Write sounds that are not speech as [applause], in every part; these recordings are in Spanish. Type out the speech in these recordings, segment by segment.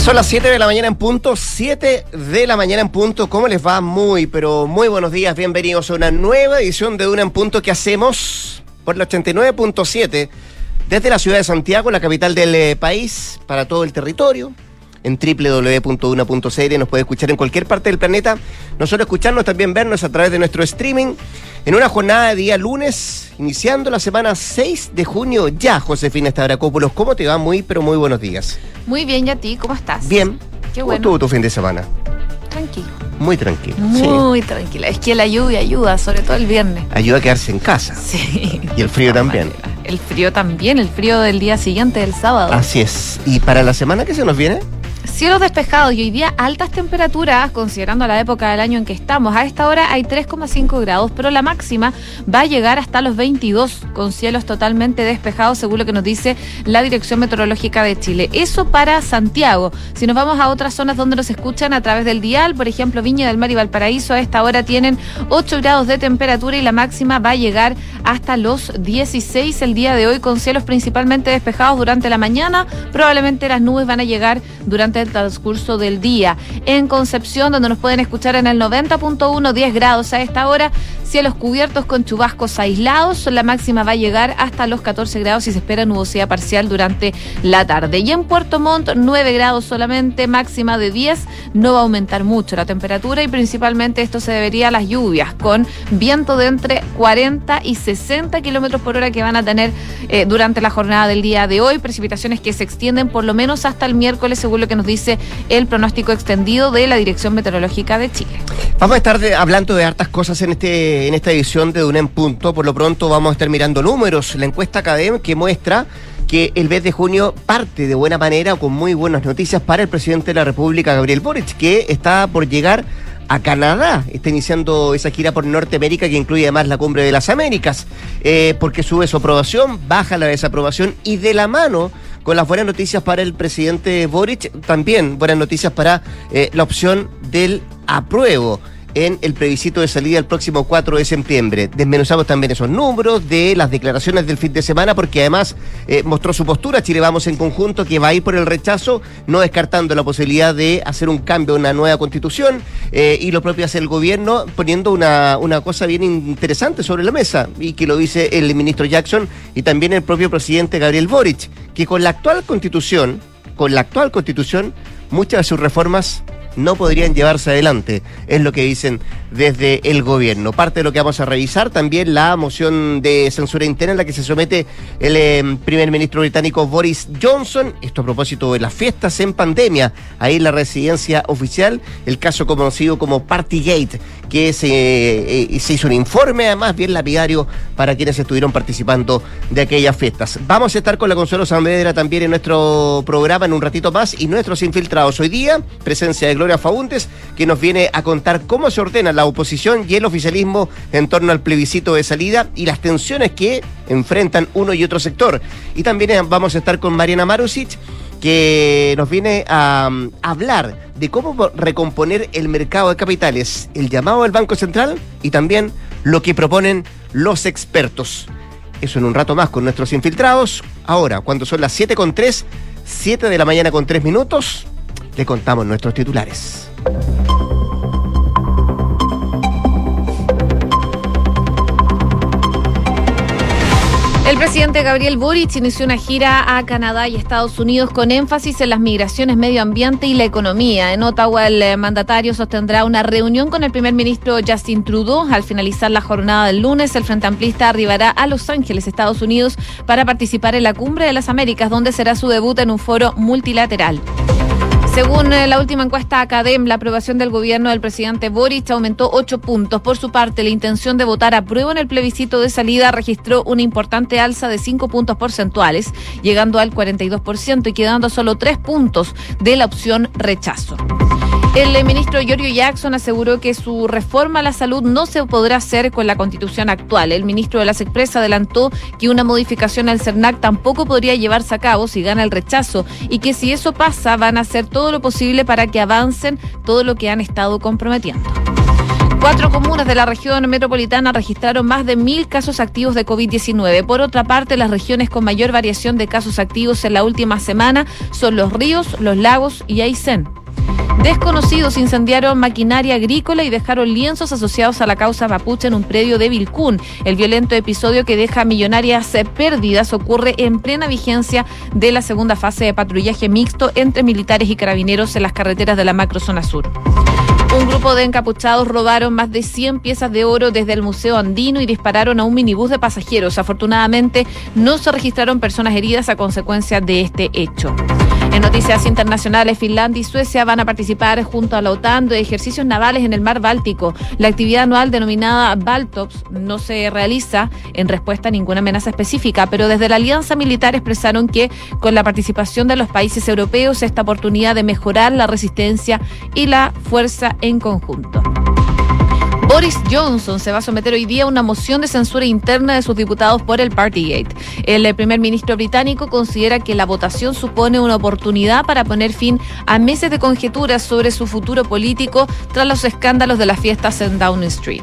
Son las 7 de la mañana en punto, 7 de la mañana en punto. ¿Cómo les va? Muy, pero muy buenos días. Bienvenidos a una nueva edición de Una en Punto que hacemos por la 89.7 desde la ciudad de Santiago, la capital del eh, país, para todo el territorio. En www.una.cl nos puede escuchar en cualquier parte del planeta. No solo escucharnos, también vernos a través de nuestro streaming en una jornada de día lunes, iniciando la semana 6 de junio ya, Josefina Estabracópulos. ¿Cómo te va? Muy, pero muy buenos días. Muy bien, ¿y a ti? ¿Cómo estás? Bien. Qué ¿Cómo bueno. estuvo tu fin de semana? Tranquilo. Muy tranquilo. Muy tranquila. Es que la lluvia ayuda, sobre todo el viernes. Ayuda a quedarse en casa. Sí. Y el frío [laughs] también. El frío también, el frío del día siguiente, del sábado. Así es. ¿Y para la semana que se nos viene? Cielos despejados y hoy día altas temperaturas, considerando la época del año en que estamos. A esta hora hay 3,5 grados, pero la máxima va a llegar hasta los 22, con cielos totalmente despejados, según lo que nos dice la Dirección Meteorológica de Chile. Eso para Santiago. Si nos vamos a otras zonas donde nos escuchan a través del dial, por ejemplo, Viña del Mar y Valparaíso, a esta hora tienen 8 grados de temperatura y la máxima va a llegar hasta los 16 el día de hoy, con cielos principalmente despejados durante la mañana. Probablemente las nubes van a llegar durante el transcurso del día. En Concepción, donde nos pueden escuchar en el 90.1, 10 grados a esta hora, cielos cubiertos con chubascos aislados. La máxima va a llegar hasta los 14 grados y se espera nubosidad parcial durante la tarde. Y en Puerto Montt, 9 grados solamente, máxima de 10. No va a aumentar mucho la temperatura y principalmente esto se debería a las lluvias, con viento de entre 40 y 60 kilómetros por hora que van a tener eh, durante la jornada del día de hoy. Precipitaciones que se extienden por lo menos hasta el miércoles, según lo que nos dice el pronóstico extendido de la Dirección Meteorológica de Chile. Vamos a estar hablando de hartas cosas en este en esta edición de Duna en Punto. Por lo pronto vamos a estar mirando números. La encuesta Academ que muestra que el mes de junio parte de buena manera o con muy buenas noticias para el presidente de la República, Gabriel Boric, que está por llegar a Canadá. Está iniciando esa gira por Norteamérica que incluye además la Cumbre de las Américas, eh, porque sube su aprobación, baja la desaprobación y de la mano con las buenas noticias para el presidente Boric, también buenas noticias para eh, la opción del apruebo en el plebiscito de salida el próximo 4 de septiembre. Desmenuzamos también esos números de las declaraciones del fin de semana, porque además eh, mostró su postura, Chile Vamos en conjunto, que va a ir por el rechazo, no descartando la posibilidad de hacer un cambio, una nueva constitución, eh, y lo propio hace el gobierno, poniendo una, una cosa bien interesante sobre la mesa, y que lo dice el ministro Jackson y también el propio presidente Gabriel Boric, que con la actual constitución, con la actual constitución, muchas de sus reformas no podrían llevarse adelante, es lo que dicen desde el gobierno. Parte de lo que vamos a revisar también la moción de censura interna en la que se somete el eh, primer ministro británico Boris Johnson, esto a propósito de las fiestas en pandemia, ahí en la residencia oficial, el caso conocido como Partygate, que se, eh, se hizo un informe además bien lapidario para quienes estuvieron participando de aquellas fiestas. Vamos a estar con la Consuelo Saavedra también en nuestro programa en un ratito más y nuestros infiltrados hoy día, presencia de Gloria Faúndes, que nos viene a contar cómo se ordena la oposición y el oficialismo en torno al plebiscito de salida y las tensiones que enfrentan uno y otro sector. Y también eh, vamos a estar con Mariana Marusic, que nos viene a um, hablar de cómo recomponer el mercado de capitales, el llamado del Banco Central y también lo que proponen los expertos. Eso en un rato más con nuestros infiltrados. Ahora, cuando son las 7 con 3, 7 de la mañana con 3 minutos, le contamos nuestros titulares. El presidente Gabriel Boric inició una gira a Canadá y Estados Unidos con énfasis en las migraciones, medio ambiente y la economía. En Ottawa, el eh, mandatario sostendrá una reunión con el primer ministro Justin Trudeau. Al finalizar la jornada del lunes, el Frente Amplista arribará a Los Ángeles, Estados Unidos, para participar en la Cumbre de las Américas, donde será su debut en un foro multilateral. Según eh, la última encuesta Academ, la aprobación del gobierno del presidente Boric aumentó ocho puntos. Por su parte, la intención de votar a prueba en el plebiscito de salida registró una importante alza de cinco puntos porcentuales, llegando al 42% y quedando solo tres puntos de la opción rechazo. El ministro Giorgio Jackson aseguró que su reforma a la salud no se podrá hacer con la constitución actual. El ministro de las Expresas adelantó que una modificación al CERNAC tampoco podría llevarse a cabo si gana el rechazo y que si eso pasa van a hacer todo lo posible para que avancen todo lo que han estado comprometiendo. Cuatro comunas de la región metropolitana registraron más de mil casos activos de COVID-19. Por otra parte, las regiones con mayor variación de casos activos en la última semana son los ríos, los lagos y Aysén. Desconocidos incendiaron maquinaria agrícola y dejaron lienzos asociados a la causa mapuche en un predio de Vilcún. El violento episodio que deja millonarias pérdidas ocurre en plena vigencia de la segunda fase de patrullaje mixto entre militares y carabineros en las carreteras de la macrozona sur. Un grupo de encapuchados robaron más de 100 piezas de oro desde el Museo Andino y dispararon a un minibús de pasajeros. Afortunadamente, no se registraron personas heridas a consecuencia de este hecho. En noticias internacionales, Finlandia y Suecia van a participar junto a la OTAN de ejercicios navales en el mar Báltico. La actividad anual denominada Baltops no se realiza en respuesta a ninguna amenaza específica, pero desde la Alianza Militar expresaron que con la participación de los países europeos esta oportunidad de mejorar la resistencia y la fuerza en conjunto. Boris Johnson se va a someter hoy día a una moción de censura interna de sus diputados por el Partygate. El eh, primer ministro británico considera que la votación supone una oportunidad para poner fin a meses de conjeturas sobre su futuro político tras los escándalos de las fiestas en Downing Street.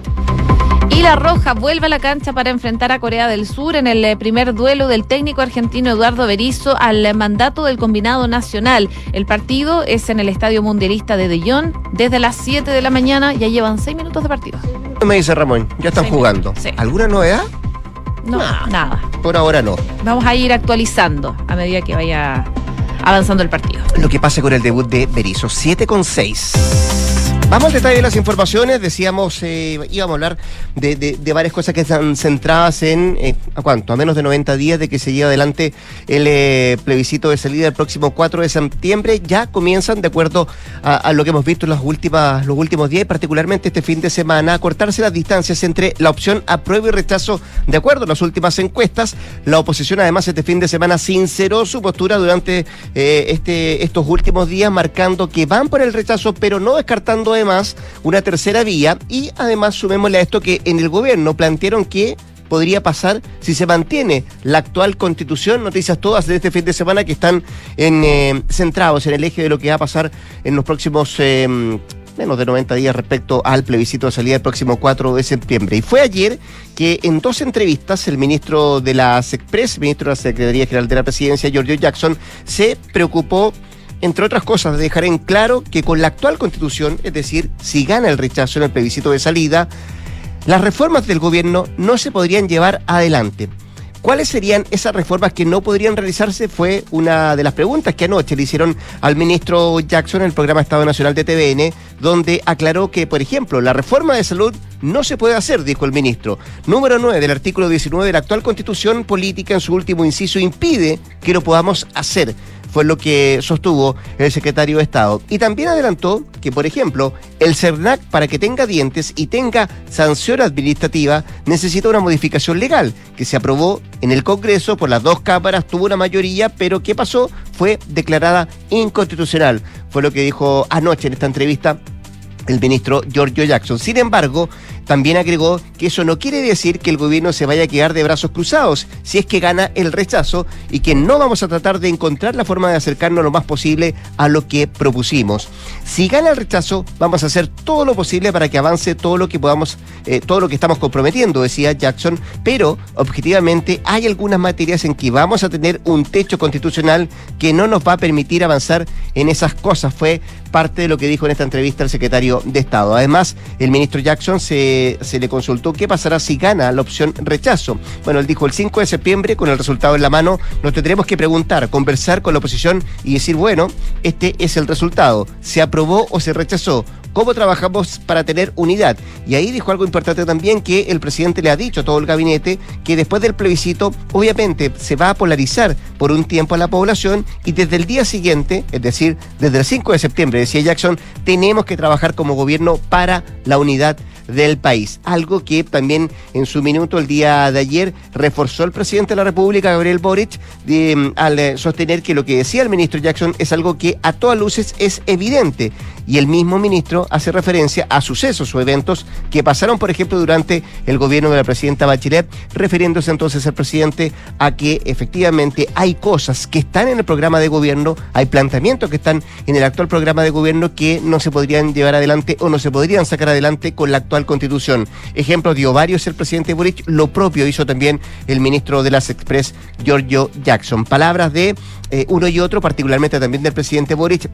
Y la Roja vuelve a la cancha para enfrentar a Corea del Sur en el eh, primer duelo del técnico argentino Eduardo Berizzo al eh, mandato del combinado nacional. El partido es en el Estadio Mundialista de De Jong desde las 7 de la mañana. Ya llevan 6 minutos de partido. Me dice Ramón, ya están jugando. ¿Alguna novedad? No, nada. Por ahora no. Vamos a ir actualizando a medida que vaya avanzando el partido. Lo que pasa con el debut de Berizzo, 7 con 6. Vamos al detalle de las informaciones. Decíamos, eh, íbamos a hablar de, varias cosas que están centradas en, eh, ¿a cuánto? A menos de 90 días de que se lleve adelante el eh, plebiscito de salida el próximo 4 de septiembre. Ya comienzan, de acuerdo a, lo que hemos visto en las últimas, los últimos días, particularmente este fin de semana, a cortarse las distancias entre la opción apruebo y rechazo, de acuerdo a las últimas encuestas. La oposición, además, este fin de semana sinceró su postura durante este, estos últimos días, marcando que van por el rechazo, pero no descartando además una tercera vía y además sumémosle a esto que en el gobierno plantearon que podría pasar si se mantiene la actual constitución. Noticias todas de este fin de semana que están en, eh, centrados en el eje de lo que va a pasar en los próximos eh, menos de 90 días respecto al plebiscito de salida el próximo 4 de septiembre. Y fue ayer que en dos entrevistas el ministro de la SECPRES, ministro de la Secretaría General de la Presidencia, Giorgio Jackson, se preocupó entre otras cosas, dejar en claro que con la actual constitución, es decir, si gana el rechazo en el plebiscito de salida, las reformas del gobierno no se podrían llevar adelante. ¿Cuáles serían esas reformas que no podrían realizarse? Fue una de las preguntas que anoche le hicieron al ministro Jackson en el programa Estado Nacional de TVN, donde aclaró que, por ejemplo, la reforma de salud no se puede hacer, dijo el ministro. Número 9 del artículo 19 de la actual constitución política en su último inciso impide que lo podamos hacer fue lo que sostuvo el secretario de Estado. Y también adelantó que, por ejemplo, el CERNAC, para que tenga dientes y tenga sanción administrativa, necesita una modificación legal que se aprobó en el Congreso por las dos cámaras, tuvo una mayoría, pero ¿qué pasó? Fue declarada inconstitucional. Fue lo que dijo anoche en esta entrevista el ministro Giorgio Jackson. Sin embargo, también agregó que eso no quiere decir que el gobierno se vaya a quedar de brazos cruzados si es que gana el rechazo y que no vamos a tratar de encontrar la forma de acercarnos lo más posible a lo que propusimos. Si gana el rechazo, vamos a hacer todo lo posible para que avance todo lo que podamos, eh, todo lo que estamos comprometiendo, decía Jackson, pero objetivamente hay algunas materias en que vamos a tener un techo constitucional que no nos va a permitir avanzar en esas cosas. Fue parte de lo que dijo en esta entrevista el secretario de Estado. Además, el ministro Jackson se, se le consultó qué pasará si gana la opción rechazo. Bueno, él dijo el 5 de septiembre, con el resultado en la mano, nos tendremos que preguntar, conversar con la oposición y decir, bueno, este es el resultado. ¿Se aprobó o se rechazó? Cómo trabajamos para tener unidad. Y ahí dijo algo importante también que el presidente le ha dicho a todo el gabinete que después del plebiscito obviamente se va a polarizar por un tiempo a la población y desde el día siguiente, es decir, desde el 5 de septiembre, decía Jackson, tenemos que trabajar como gobierno para la unidad del país. Algo que también en su minuto el día de ayer reforzó el presidente de la República, Gabriel Boric, de, al eh, sostener que lo que decía el ministro Jackson es algo que a todas luces es evidente. Y el mismo ministro hace referencia a sucesos o eventos que pasaron, por ejemplo, durante el gobierno de la presidenta Bachelet, refiriéndose entonces el presidente a que efectivamente hay cosas que están en el programa de gobierno, hay planteamientos que están en el actual programa de gobierno que no se podrían llevar adelante o no se podrían sacar adelante con la actual constitución. Ejemplo dio varios el presidente Boric, lo propio hizo también el ministro de las Express, Giorgio Jackson. Palabras de eh, uno y otro, particularmente también del presidente Boric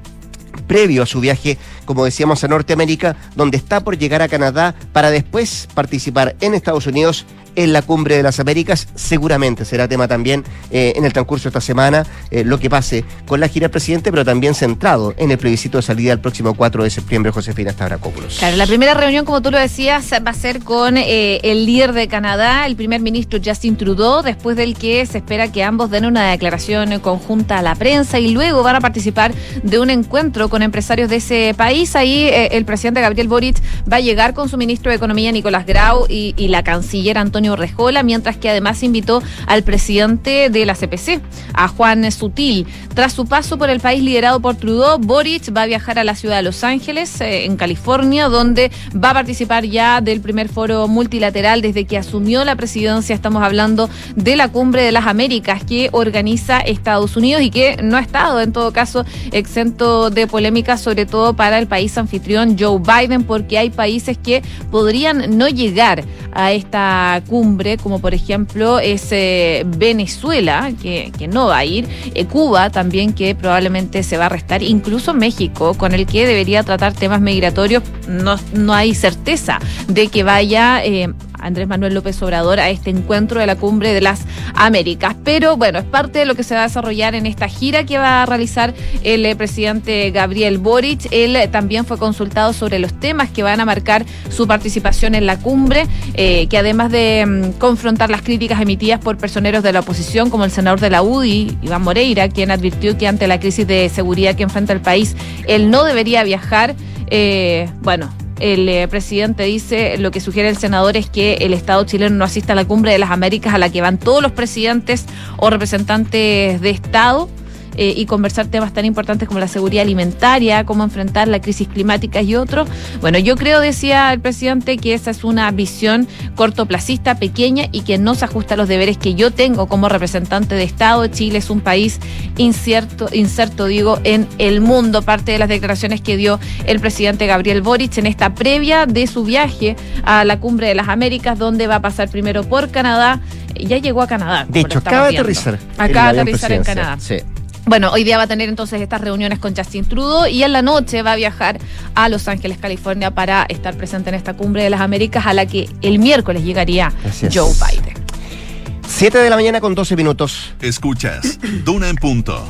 previo a su viaje, como decíamos, a Norteamérica, donde está por llegar a Canadá para después participar en Estados Unidos en la cumbre de las Américas. Seguramente será tema también eh, en el transcurso de esta semana eh, lo que pase con la gira del presidente, pero también centrado en el plebiscito de salida el próximo 4 de septiembre, Josefina Stavrakopoulos. Claro, la primera reunión, como tú lo decías, va a ser con eh, el líder de Canadá, el primer ministro Justin Trudeau, después del que se espera que ambos den una declaración conjunta a la prensa y luego van a participar de un encuentro con empresarios de ese país. Ahí el presidente Gabriel Boric va a llegar con su ministro de Economía, Nicolás Grau, y, y la canciller Antonio Rejola, mientras que además invitó al presidente de la CPC, a Juan Sutil. Tras su paso por el país liderado por Trudeau, Boric va a viajar a la ciudad de Los Ángeles, eh, en California, donde va a participar ya del primer foro multilateral desde que asumió la presidencia. Estamos hablando de la Cumbre de las Américas que organiza Estados Unidos y que no ha estado, en todo caso, exento de polémica, sobre todo para el país anfitrión Joe Biden, porque hay países que podrían no llegar a esta cumbre, como por ejemplo es eh, Venezuela, que, no va a ir, eh, Cuba también, que probablemente se va a restar, incluso México, con el que debería tratar temas migratorios, no, no hay certeza de que vaya eh, Andrés Manuel López Obrador a este encuentro de la Cumbre de las Américas. Pero bueno, es parte de lo que se va a desarrollar en esta gira que va a realizar el eh, presidente Gabriel Boric. Él eh, también fue consultado sobre los temas que van a marcar su participación en la cumbre, eh, que además de mm, confrontar las críticas emitidas por personeros de la oposición, como el senador de la UDI, Iván Moreira, quien advirtió que ante la crisis de seguridad que enfrenta el país, él no debería viajar. bueno, el eh, presidente dice, lo que sugiere el senador es que el Estado chileno no asista a la cumbre de las Américas a la que van todos los presidentes o representantes de Estado eh, y conversar temas tan importantes como la seguridad alimentaria, cómo enfrentar la crisis climática y otros. Bueno, yo creo, decía el presidente, que esa es una visión cortoplacista, pequeña y que no se ajusta a los deberes que yo tengo como representante de Estado. Chile es un país incierto, inserto, digo, en el mundo. Parte de las declaraciones que dio el presidente Gabriel Boric en esta previa de su viaje a la cumbre de las Américas, donde va a pasar primero por Canadá. Ya llegó a Canadá. De hecho, acaba de aterrizar. Acaba de aterrizar en Canadá. Sí. Bueno, hoy día va a tener entonces estas reuniones con Justin Trudeau y en la noche va a viajar a Los Ángeles, California, para estar presente en esta cumbre de las Américas a la que el miércoles llegaría Joe Biden. 7 de la mañana con 12 minutos. Escuchas, Duna en punto.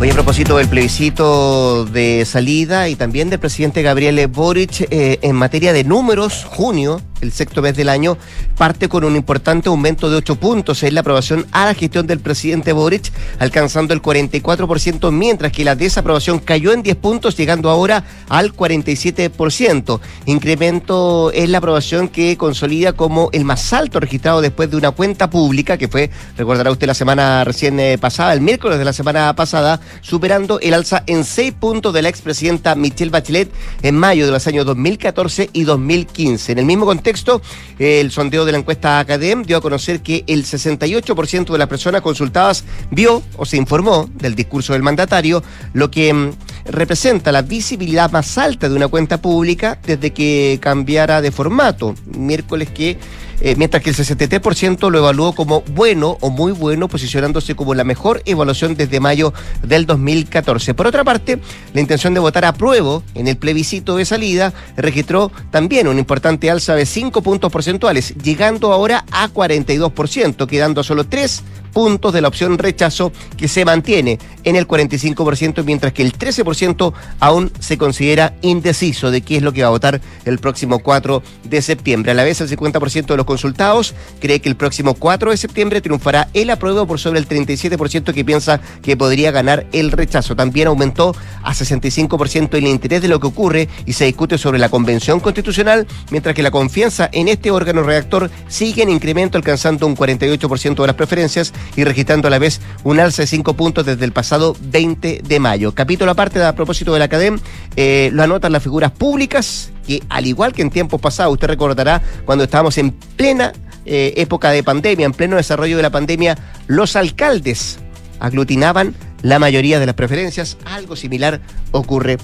Hoy a propósito del plebiscito de salida y también del presidente Gabriel Boric eh, en materia de números, junio el sexto mes del año, parte con un importante aumento de 8 puntos en la aprobación a la gestión del presidente Boric, alcanzando el 44%, mientras que la desaprobación cayó en 10 puntos, llegando ahora al 47%. Incremento en la aprobación que consolida como el más alto registrado después de una cuenta pública, que fue, recordará usted, la semana recién eh, pasada, el miércoles de la semana pasada, superando el alza en 6 puntos de la expresidenta Michelle Bachelet en mayo de los años 2014 y 2015. En el mismo contexto, el sondeo de la encuesta Academ dio a conocer que el 68% de las personas consultadas vio o se informó del discurso del mandatario, lo que mm, representa la visibilidad más alta de una cuenta pública desde que cambiara de formato. Miércoles que eh, mientras que el 63% lo evaluó como bueno o muy bueno, posicionándose como la mejor evaluación desde mayo del 2014. Por otra parte, la intención de votar a prueba en el plebiscito de salida registró también un importante alza de 5 puntos porcentuales, llegando ahora a 42%, quedando solo 3 puntos de la opción rechazo que se mantiene en el 45%, mientras que el 13% aún se considera indeciso de qué es lo que va a votar el próximo 4 de septiembre. A la vez, el 50% de los consultados cree que el próximo 4 de septiembre triunfará el apruebo por sobre el 37% que piensa que podría ganar el rechazo. También aumentó a 65% el interés de lo que ocurre y se discute sobre la convención constitucional, mientras que la confianza en este órgano redactor sigue en incremento alcanzando un 48% de las preferencias y registrando a la vez un alza de 5 puntos desde el pasado 20 de mayo. Capítulo aparte a propósito de la academia, eh, lo anotan las figuras públicas que al igual que en tiempos pasados, usted recordará cuando estábamos en plena eh, época de pandemia, en pleno desarrollo de la pandemia, los alcaldes aglutinaban la mayoría de las preferencias. Algo similar ocurre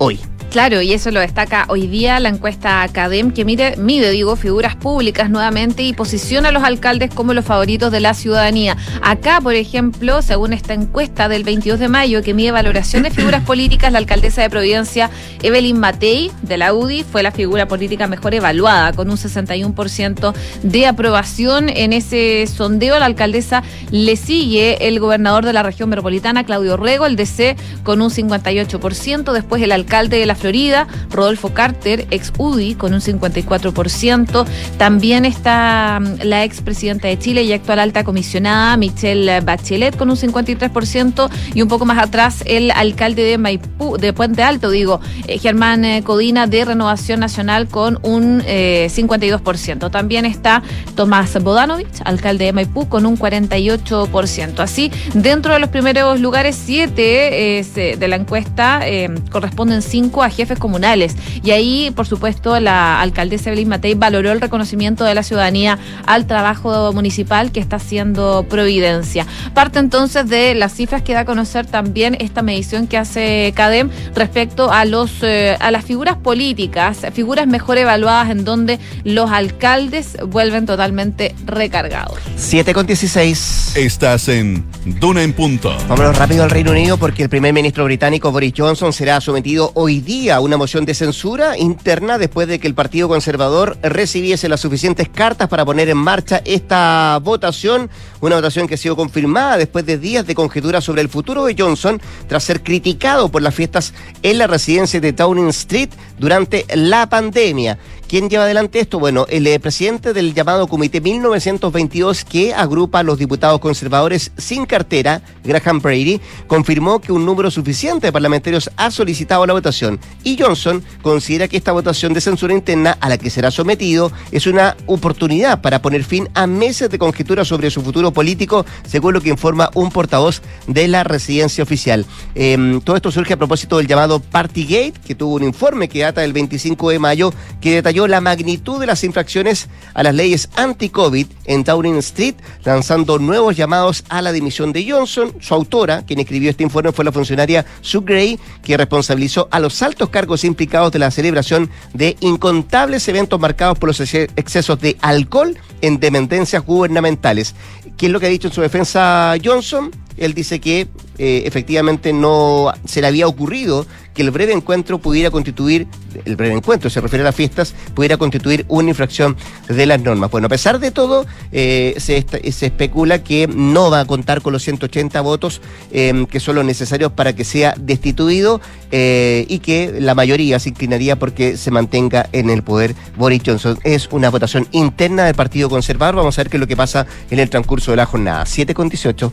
hoy. Claro, y eso lo destaca hoy día la encuesta Academ, que mide, digo, figuras públicas nuevamente y posiciona a los alcaldes como los favoritos de la ciudadanía. Acá, por ejemplo, según esta encuesta del 22 de mayo, que mide valoración de figuras políticas, la alcaldesa de Providencia, Evelyn Matei, de la UDI, fue la figura política mejor evaluada, con un 61% de aprobación. En ese sondeo, la alcaldesa le sigue el gobernador de la región metropolitana, Claudio Rego, el DC, con un 58%. Después, el alcalde de la Florida, Rodolfo Carter, ex UDI, con un 54%. También está mm, la ex presidenta de Chile y actual alta comisionada, Michelle Bachelet, con un 53%. Y un poco más atrás, el alcalde de Maipú, de Puente Alto, digo, eh, Germán eh, Codina, de Renovación Nacional, con un 52%. Eh, También está Tomás Bodanovich, alcalde de Maipú, con un 48%. Así, dentro de los primeros lugares, siete de la encuesta corresponden cinco a jefes comunales. Y ahí, por supuesto, la alcaldesa Evelyn Matei valoró el reconocimiento de la ciudadanía al trabajo municipal que está haciendo Providencia. Parte entonces de las cifras que da a conocer también esta medición que hace CADEM respecto a los eh, a las figuras políticas, figuras mejor evaluadas en donde los alcaldes vuelven totalmente recargados. 7 con 16. Estás en Duna en Punto. Vámonos rápido al Reino Unido porque el primer ministro británico Boris Johnson será sometido hoy día una moción de censura interna después de que el Partido Conservador recibiese las suficientes cartas para poner en marcha esta votación, una votación que ha sido confirmada después de días de conjetura sobre el futuro de Johnson tras ser criticado por las fiestas en la residencia de Downing Street durante la pandemia. ¿Quién lleva adelante esto? Bueno, el eh, presidente del llamado Comité 1922 que agrupa a los diputados conservadores sin cartera, Graham Brady, confirmó que un número suficiente de parlamentarios ha solicitado la votación y Johnson considera que esta votación de censura interna a la que será sometido es una oportunidad para poner fin a meses de conjetura sobre su futuro político, según lo que informa un portavoz de la residencia oficial. Em, todo esto surge a propósito del llamado Partygate, que tuvo un informe que data del 25 de mayo que detalló la magnitud de las infracciones a las leyes anti-COVID en Downing Street, lanzando nuevos llamados a la dimisión de Johnson. Su autora, quien escribió este informe, fue la funcionaria Sue Gray, que responsabilizó a los altos cargos implicados de la celebración de incontables eventos marcados por los excesos de alcohol en dependencias gubernamentales. ¿Qué es lo que ha dicho en su defensa Johnson? Él dice que eh, efectivamente no se le había ocurrido que el breve encuentro pudiera constituir, el breve encuentro se refiere a las fiestas, pudiera constituir una infracción de las normas. Bueno, a pesar de todo, eh, se, se, especula que no va a contar con los 180 votos em, que son los necesarios para que sea destituido eh, y que la mayoría se inclinaría porque se mantenga en el poder Boris Johnson. Es una votación interna del Partido Conservador. Vamos a ver qué es lo que pasa en el transcurso de la jornada. 7 con 18.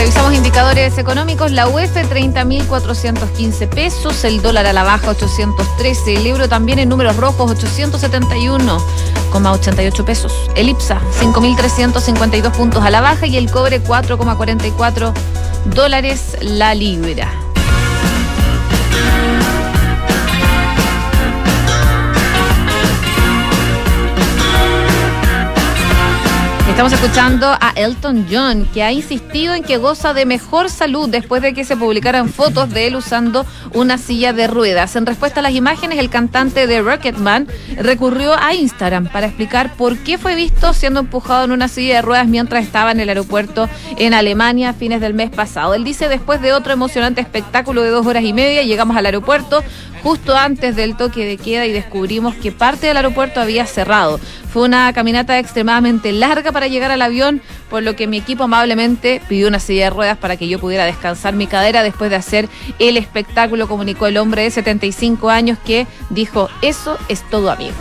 Revisamos indicadores económicos. La UEF 30.415 pesos, el dólar a la baja 813, el euro también en números rojos 871,88 pesos. El IPSA 5.352 puntos a la baja y el cobre 4,44 dólares la libra. Estamos escuchando a Elton John, que ha insistido en que goza de mejor salud después de que se publicaran fotos de él usando una silla de ruedas. En respuesta a las imágenes, el cantante de Rocketman recurrió a Instagram para explicar por qué fue visto siendo empujado en una silla de ruedas mientras estaba en el aeropuerto en Alemania a fines del mes pasado. Él dice, después de otro emocionante espectáculo de dos horas y media, llegamos al aeropuerto justo antes del toque de queda y descubrimos que parte del aeropuerto había cerrado. Fue una caminata extremadamente larga para llegar al avión, por lo que mi equipo amablemente pidió una silla de ruedas para que yo pudiera descansar mi cadera después de hacer el espectáculo, comunicó el hombre de 75 años que dijo, eso es todo amigos.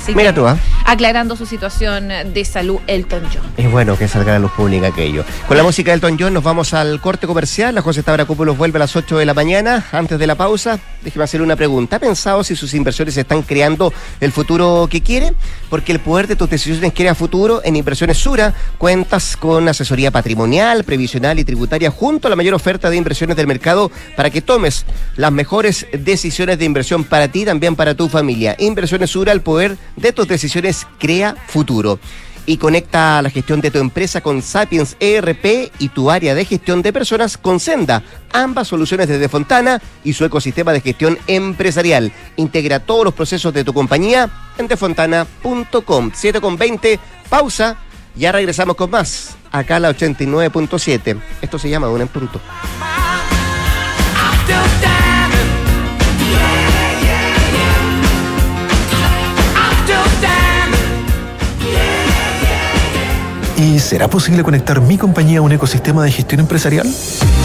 Así Mira tú, ¿ah? aclarando su situación de salud, Elton John. Es bueno que salga a la luz pública aquello. Con la música del Elton John nos vamos al corte comercial. La José Tabra Cúpulos vuelve a las 8 de la mañana. Antes de la pausa, déjeme hacerle una pregunta. ¿Ha pensado si sus inversiones están creando el futuro que quiere? Porque el poder de tus decisiones crea futuro. En Inversiones Sura cuentas con asesoría patrimonial, previsional y tributaria junto a la mayor oferta de inversiones del mercado para que tomes las mejores decisiones de inversión para ti, también para tu familia. Inversiones Sura, el poder de tus decisiones crea futuro. Y conecta la gestión de tu empresa con Sapiens ERP y tu área de gestión de personas con Senda. Ambas soluciones desde Fontana y su ecosistema de gestión empresarial. Integra todos los procesos de tu compañía en defontana.com. 7 con 20, pausa. Ya regresamos con más. Acá la 89.7. Esto se llama Una en Punto. ¿Y será posible conectar mi compañía a un ecosistema de gestión empresarial?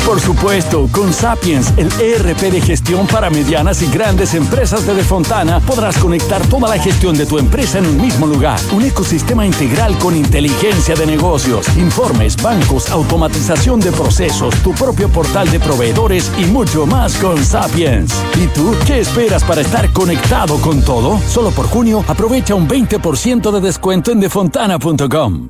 Por supuesto, con Sapiens, el ERP de gestión para medianas y grandes empresas de Defontana, podrás conectar toda la gestión de tu empresa en un mismo lugar. Un ecosistema integral con inteligencia de negocios, informes, bancos, automatización de procesos, tu propio portal de proveedores y mucho más con Sapiens. ¿Y tú qué esperas para estar conectado con todo? Solo por junio, aprovecha un 20% de descuento en defontana.com.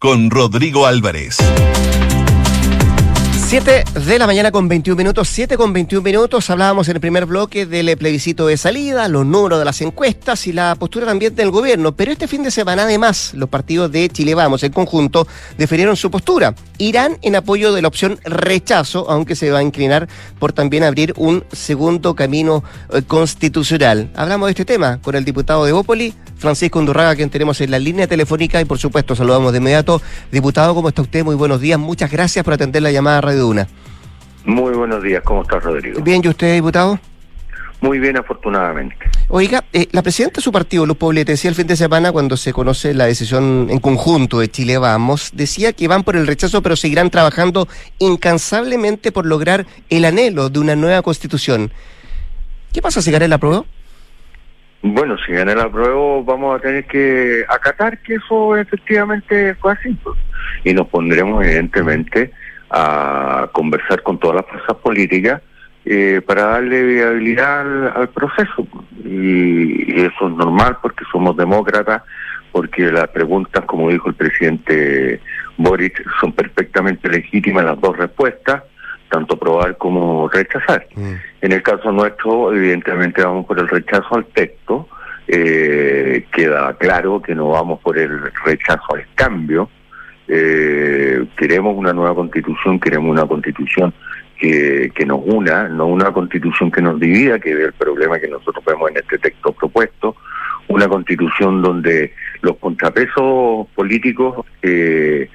con Rodrigo Álvarez. 7 de la mañana con 21 minutos, 7 con 21 minutos. Hablábamos en el primer bloque del plebiscito de salida, los números de las encuestas y la postura también del gobierno. Pero este fin de semana, además, los partidos de Chile Vamos en conjunto definieron su postura. Irán en apoyo de la opción rechazo, aunque se va a inclinar por también abrir un segundo camino eh, constitucional. Hablamos de este tema con el diputado de Bópoli, Francisco Undurraga, quien tenemos en la línea telefónica y por supuesto saludamos de inmediato. Diputado, ¿cómo está usted? Muy buenos días. Muchas gracias por atender la llamada a Duna. Muy buenos días, ¿cómo estás, Rodrigo? Bien, ¿y usted, diputado? Muy bien, afortunadamente. Oiga, eh, la presidenta de su partido, Luz Poblete, decía el fin de semana cuando se conoce la decisión en conjunto de Chile Vamos, decía que van por el rechazo, pero seguirán trabajando incansablemente por lograr el anhelo de una nueva constitución. ¿Qué pasa si gana la prueba? Bueno, si gana la prueba vamos a tener que acatar que eso efectivamente fue así. pues. Y nos pondremos evidentemente a conversar con todas las fuerzas políticas eh, para darle viabilidad al, al proceso. Y, y eso es normal porque somos demócratas, porque las preguntas, como dijo el presidente Boric, son perfectamente legítimas las dos respuestas, tanto aprobar como rechazar. En el caso nuestro, evidentemente vamos por el rechazo al texto. Eh, queda claro que no vamos por el rechazo al cambio. Eh, queremos una nueva constitución, queremos una constitución que, nos una, no una constitución que nos divida, que es el problema que nosotros vemos en este texto propuesto, una constitución donde los contrapesos políticos eh,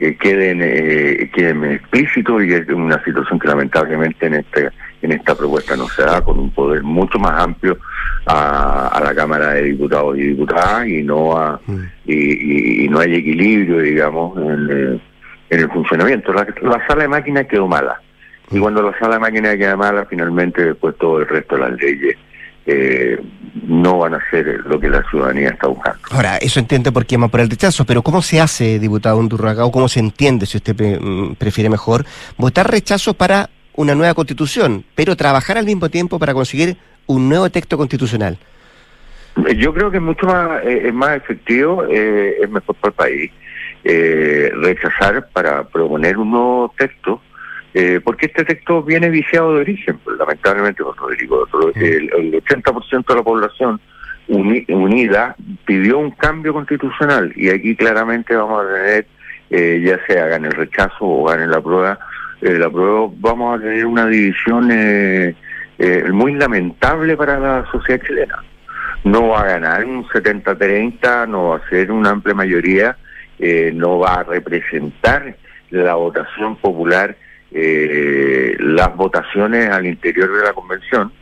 eh, queden, eh, queden explícitos y es una situación que lamentablemente en este en esta propuesta no se da con un poder mucho más amplio a, a la Cámara de Diputados y Diputadas y no a y, y- y no hay equilibrio digamos en, eh, en el funcionamiento. La, la sala de máquinas quedó mala. Y cuando la sala de máquinas queda mala finalmente después todo el resto de las leyes eh, no van a ser lo que la ciudadanía está buscando. Ahora, eso entiende por qué llama por el rechazo, pero ¿cómo se hace, diputado Undurraga, o cómo se entiende, si usted pre- mm, prefiere mejor, votar rechazo para una nueva constitución, pero trabajar al mismo tiempo para conseguir un nuevo texto constitucional? Yo creo que es mucho más, eh, es más efectivo, eh, es mejor para el país eh, rechazar para proponer un nuevo texto, eh, porque este texto viene viciado de origen, pues, lamentablemente, pues, Rodrigo. El, el 80% de la población uni- unida pidió un cambio constitucional y aquí claramente vamos a tener, eh, ya sea gane el rechazo o gane la prueba, eh, la prueba vamos a tener una división eh, eh, muy lamentable para la sociedad chilena No va a ganar un 70-30, no va a ser una amplia mayoría, eh, no va a representar la votación popular, eh, las votaciones al interior de la convención.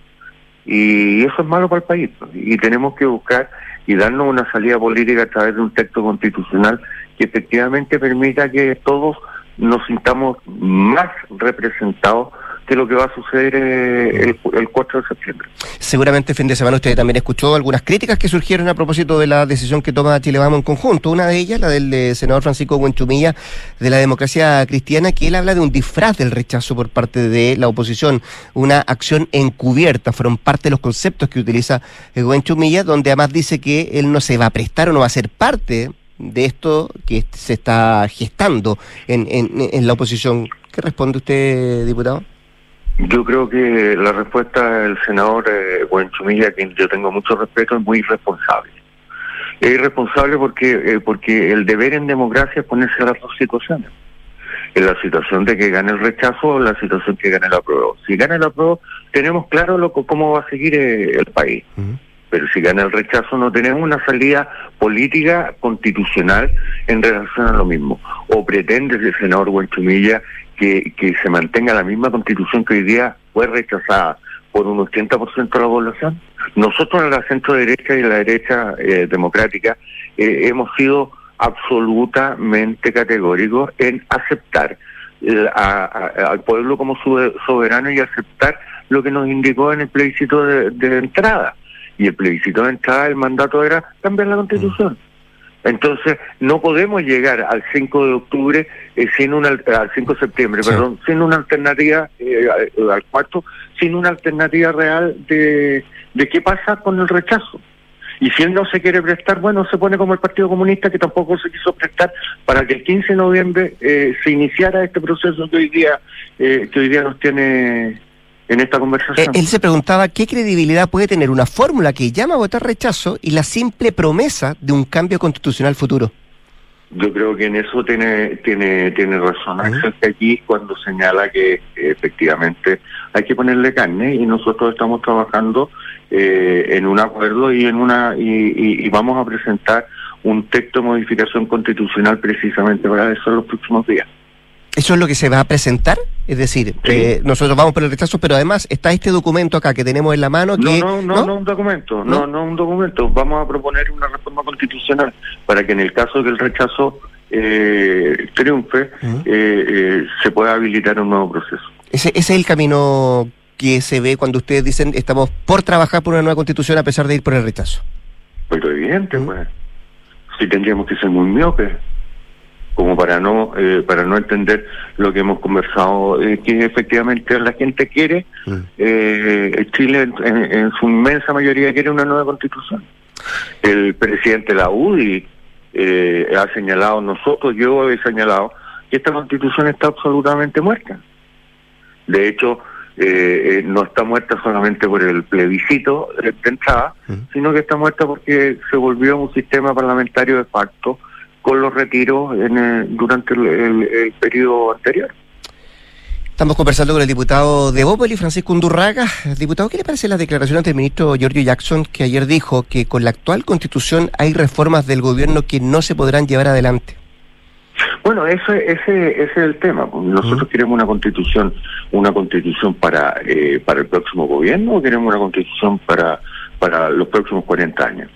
Y eso es malo para el país. Y tenemos que buscar y darnos una salida política a través de un texto constitucional que efectivamente permita que todos nos sintamos más representados de lo que va a suceder eh, el, el 4 de septiembre. Seguramente fin de semana usted también escuchó algunas críticas que surgieron a propósito de la decisión que toma Chile Vamos en conjunto. Una de ellas, la del eh, senador Francisco Buenchumilla de la democracia cristiana, que él habla de un disfraz del rechazo por parte de la oposición, una acción encubierta. Fueron parte de los conceptos que utiliza eh, Buenchumilla, donde además dice que él no se va a prestar o no va a ser parte de esto que se está gestando en, en, en la oposición. ¿Qué responde usted, diputado? Yo creo que la respuesta del senador eh, Buenchumilla, a quien yo tengo mucho respeto, es muy irresponsable. Es irresponsable porque, eh, porque el deber en democracia es ponerse a las dos situaciones. En la situación de que gane el rechazo o en la situación que gane el apruebo. Si gana el apruebo, tenemos claro lo, cómo va a seguir eh, el país. Pero si gana el rechazo, no tenemos una salida política constitucional en relación a lo mismo. O pretende el senador Buenchumilla que, que se mantenga la misma constitución que hoy día fue rechazada por un 80% de la población. Nosotros en la centro derecha y en la derecha eh, democrática eh, hemos sido absolutamente categóricos en aceptar eh, a- al pueblo como su- soberano y aceptar lo que nos indicó en el plebiscito de entrada. Y el plebiscito de entrada, el mandato era cambiar la constitución. Entonces, no podemos llegar al 5 de octubre, eh, sin una, al 5 de septiembre, Sí. perdón, sin una alternativa, eh, al- al cuarto, sin una alternativa real de, de qué pasa con el rechazo. Y si él no se quiere prestar, bueno, se pone como el Partido Comunista que tampoco se quiso prestar para que el 15 de noviembre eh, se iniciara este proceso que hoy día, eh, que hoy día nos tiene en esta Eh, conversación. él se preguntaba qué credibilidad puede tener una fórmula que llama a votar rechazo y la simple promesa de un cambio constitucional futuro. Yo creo que en eso tiene tiene tiene razón Axel que aquí cuando señala que eh, efectivamente hay que ponerle carne y nosotros estamos trabajando eh, en un acuerdo y en una y, y- y vamos a presentar un texto de modificación constitucional precisamente para eso en los próximos días. ¿Eso es lo que se va a presentar? Es decir, Sí. eh, nosotros vamos por el rechazo, pero además está este documento acá que tenemos en la mano No, que... no, no, no, un documento, no, ¿No? no un documento. Vamos a proponer una reforma constitucional para que en el caso de que el rechazo eh, triunfe, eh, eh, se pueda habilitar un nuevo proceso. Ese, ese es el camino que se ve cuando ustedes dicen estamos por trabajar por una nueva constitución a pesar de ir por el rechazo. Pero evidente, pues. Sí tendríamos que ser muy miopes, como para no eh, para no entender lo que hemos conversado, eh, que efectivamente la gente quiere, Mm. eh, Chile en, su inmensa mayoría quiere una nueva constitución. El presidente de la UDI eh, ha señalado, nosotros, yo he señalado, que esta constitución está absolutamente muerta. De hecho, eh, eh, no está muerta solamente por el plebiscito de entrada, Mm. sino que está muerta porque se volvió un sistema parlamentario de facto con los retiros en el- durante el, el- el periodo anterior. Estamos conversando con el diputado de Bópoli, Francisco Undurraga. Diputado, ¿qué le parece la declaración ante el ministro Giorgio Jackson, que ayer dijo que con la actual constitución hay reformas del gobierno que no se podrán llevar adelante? Bueno, ese, ese, ese es el tema. pues. Nosotros queremos una constitución, una constitución para eh, para el próximo gobierno o queremos una constitución para para los próximos 40 años.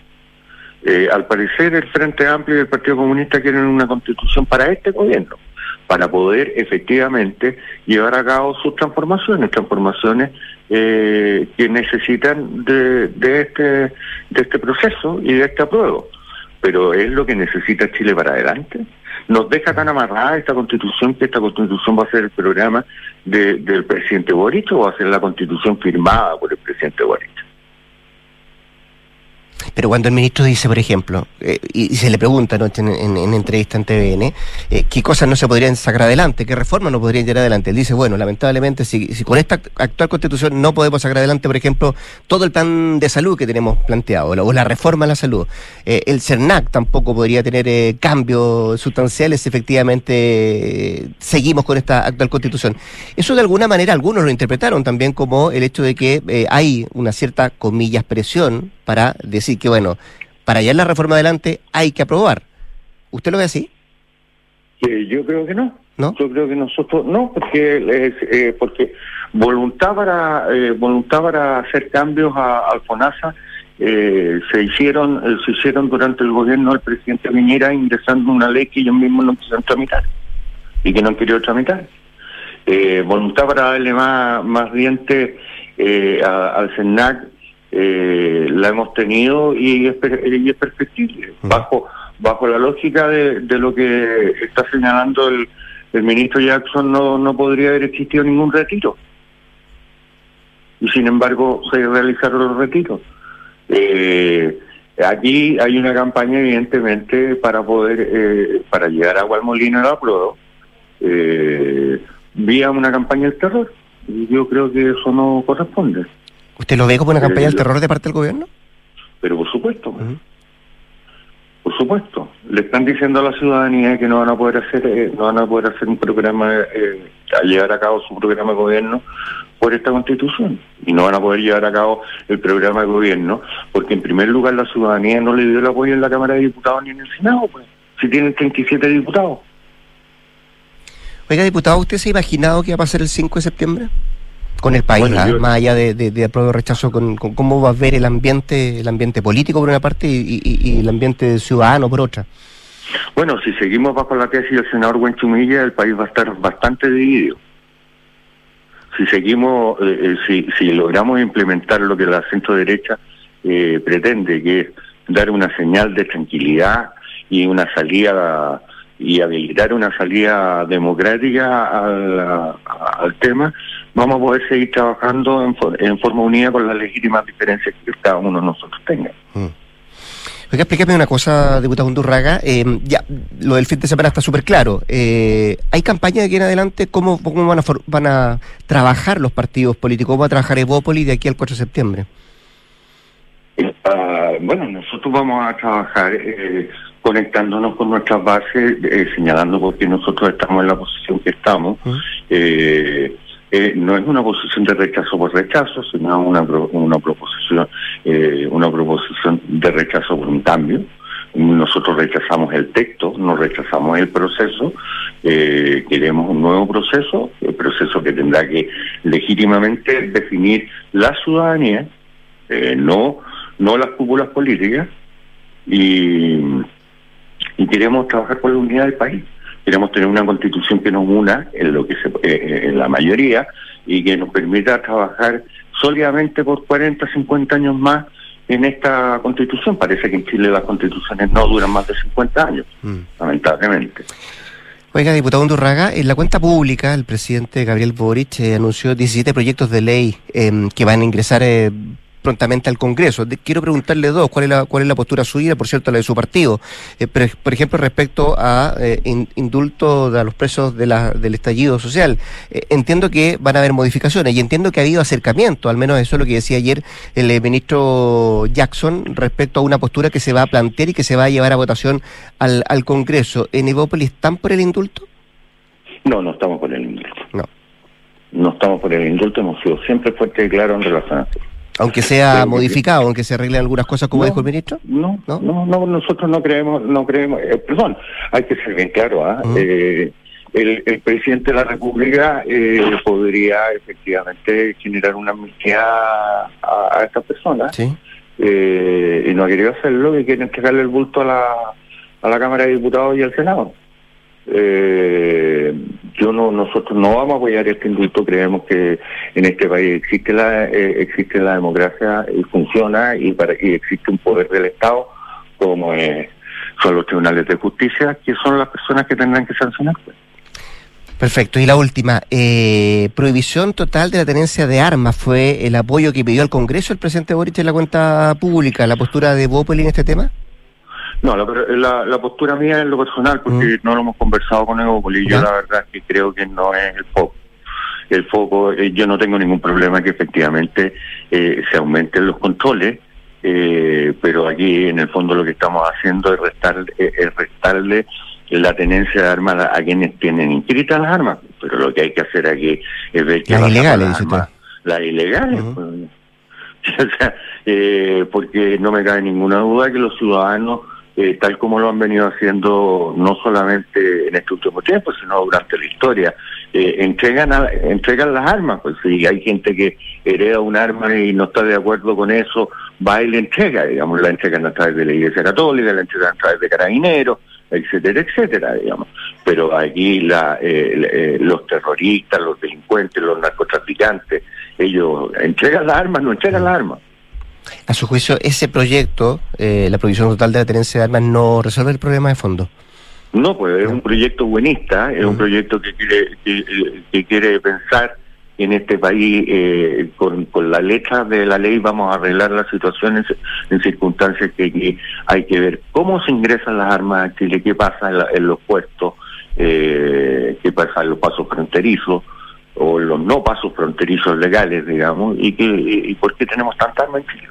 Eh, al parecer el Frente Amplio y el Partido Comunista quieren una constitución para este gobierno, para poder efectivamente llevar a cabo sus transformaciones, transformaciones eh, que necesitan de, de este de este proceso y de este apruebo. Pero es lo que necesita Chile para adelante. Nos deja tan amarrada esta constitución que esta constitución va a ser el programa de- del presidente Boric o va a ser la constitución firmada por el presidente Boric. Pero cuando el ministro dice, por ejemplo, eh, y, se le pregunta anoche en, en- en entrevista en TVN, eh, qué cosas no se podrían sacar adelante, qué reformas no podrían llevar adelante. Él dice, bueno, lamentablemente, si, si con esta act- actual constitución no podemos sacar adelante, por ejemplo, todo el plan de salud que tenemos planteado, o la, reforma a la salud. Eh, el CERNAC tampoco podría tener cambios sustanciales si efectivamente seguimos con esta actual constitución. Eso de alguna manera algunos lo interpretaron también como el hecho de que hay una cierta, comillas, presión para decir que, bueno, para llevar la reforma adelante hay que aprobar. ¿Usted lo ve así? Que yo creo que no. ¿No? Yo creo que nosotros no, porque eh, porque voluntad para eh, voluntad para hacer cambios a, al FONASA eh, se hicieron eh, se hicieron durante el gobierno del presidente Piñera ingresando una ley que ellos mismos no quisieron tramitar y que no han querido tramitar. Eh, voluntad para darle más más diente eh, a- al CENAC eh, la hemos tenido y es, y es perfectible bajo bajo la lógica de, de lo que está señalando el, el ministro Jackson no, no podría haber existido ningún retiro. Y sin embargo se realizaron los retiros. Eh, aquí hay una campaña evidentemente para poder eh, para llegar agua al molino de la prueba eh, vía una campaña del terror. Y yo creo que eso no corresponde ¿Usted lo ve como una campaña del terror de parte del gobierno? pero por supuesto Ujú. Por supuesto, le están diciendo a la ciudadanía que no van a poder hacer, eh, no van a poder hacer un programa, eh, a llevar a cabo su programa de gobierno por esta constitución y no van a poder llevar a cabo el programa de gobierno porque en primer lugar la ciudadanía no le dio el apoyo en la Cámara de Diputados ni en el Senado, pues, si tienen 37 diputados. Oiga, diputado, ¿usted se ha imaginado qué va a pasar el 5 de septiembre? Con el país, Bueno, ¿ah? yo- más allá de, de, de apruebo rechazo, con, con cómo va a ver el ambiente el ambiente político por una parte y, y- y el ambiente ciudadano por otra. Bueno, si seguimos bajo la tesis del senador Buenchumilla, el país va a estar bastante dividido. Si seguimos, eh, eh, si, si logramos implementar lo que la centro derecha eh, pretende, que es dar una señal de tranquilidad y una salida y habilitar una salida democrática al tema, vamos a poder seguir trabajando en, for- en forma unida con las legítimas diferencias que cada uno de nosotros tenga. Oiga, explíqueme una cosa, diputado Undurraga. Eh, ya, lo del fin de semana está súper claro. Eh, ¿Hay campaña de aquí en adelante? ¿Cómo, cómo van, a for- van a trabajar los partidos políticos? ¿Cómo va a trabajar Evópoli de aquí al 4 de septiembre? Ah, bueno, nosotros vamos a trabajar eh, conectándonos con nuestras bases, eh, señalando por qué nosotros estamos en la posición que estamos. ¿Mm? Eh, eh, no es una posición de rechazo por rechazo, sino una, una proposición eh, una proposición de rechazo por un cambio. Nosotros rechazamos el texto, no rechazamos el proceso, eh, queremos un nuevo proceso, el proceso que tendrá que legítimamente definir la ciudadanía, eh, no, no las cúpulas políticas, y, y queremos trabajar por la unidad del país. Queremos tener una constitución que nos una en lo que se, eh, en la mayoría y que nos permita trabajar sólidamente por 40, 50 años más en esta constitución. Parece que en Chile las constituciones no duran más de 50 años, Mm. lamentablemente. Oiga, diputado Undurraga, en la cuenta pública el presidente Gabriel Boric eh, anunció 17 proyectos de ley em, que van a ingresar eh, prontamente al Congreso. De- quiero preguntarle dos, ¿cuál es la, cuál es la postura suya, por cierto, la de su partido? Eh, pero, por ejemplo, respecto a eh, in- indulto a los presos de la, del estallido social. Eh, entiendo que van a haber modificaciones y entiendo que ha habido acercamiento, al menos eso es lo que decía ayer el eh, ministro Jackson respecto a una postura que se va a plantear y que se va a llevar a votación al, al Congreso. ¿En Evópolis están por el indulto? No, no estamos por el indulto. No. No estamos por el indulto, hemos sido siempre fuertes y claros en relación a. Aunque sea modificado, aunque se arreglen algunas cosas como No. dijo el ministro. No, ¿No? no, no, nosotros no creemos, no creemos, eh, perdón, hay que ser bien claro, ¿ah? Eh, el, el presidente de la República eh, podría efectivamente generar una amnistía a, a estas personas Sí. eh, y no ha querido hacerlo y quiere entregarle el bulto a la, a la Cámara de Diputados y al Senado. Eh, yo no, nosotros no vamos a apoyar este indulto, creemos que en este país existe la eh, existe la democracia y funciona y para y existe un poder del Estado como eh, son los tribunales de justicia, que son las personas que tendrán que sancionar. pues. Perfecto. Y la última, eh, prohibición total de la tenencia de armas fue el apoyo que pidió al Congreso el presidente Boric en la cuenta pública, la postura de Bopoli en este tema. No, la, la, la postura mía es lo personal, porque no lo hemos conversado con Evópoli. Yo la verdad es que creo que no es el foco. El foco, eh, yo no tengo ningún problema que efectivamente eh, se aumenten los controles, eh, pero aquí en el fondo lo que estamos haciendo es, restar, eh, es restarle la tenencia de armas a, quienes tienen inscritas las armas. Pero lo que hay que hacer aquí es ver que Las ilegales, las armas- Las ilegales, Ujú. pues. [laughs] O sea, eh, porque no me cabe ninguna duda que los ciudadanos, eh, tal como lo han venido haciendo no solamente en este último tiempo, sino durante la historia, eh, entregan entregan las armas. Pues si hay gente que hereda un arma y no está de acuerdo con eso, va y le entrega, digamos, la entregan a través de la Iglesia Católica, la entregan a través de carabineros, etcétera, etcétera, digamos. Pero aquí la, eh, eh, los terroristas, los delincuentes, los narcotraficantes, ellos entregan las armas, no entregan las armas. A su juicio, ese proyecto, eh, la prohibición total de la tenencia de armas, no resuelve el problema de fondo. No, pues es un proyecto buenista, es un proyecto que quiere que, que quiere pensar que en este país eh, con, con la letra de la ley vamos a arreglar las situaciones en circunstancias que, que hay que ver. Cómo se ingresan las armas a Chile, qué pasa en, la- en los puestos, eh, qué pasa en los pasos fronterizos o los no pasos fronterizos legales, digamos, y que y, por qué tenemos tanta arma en Chile.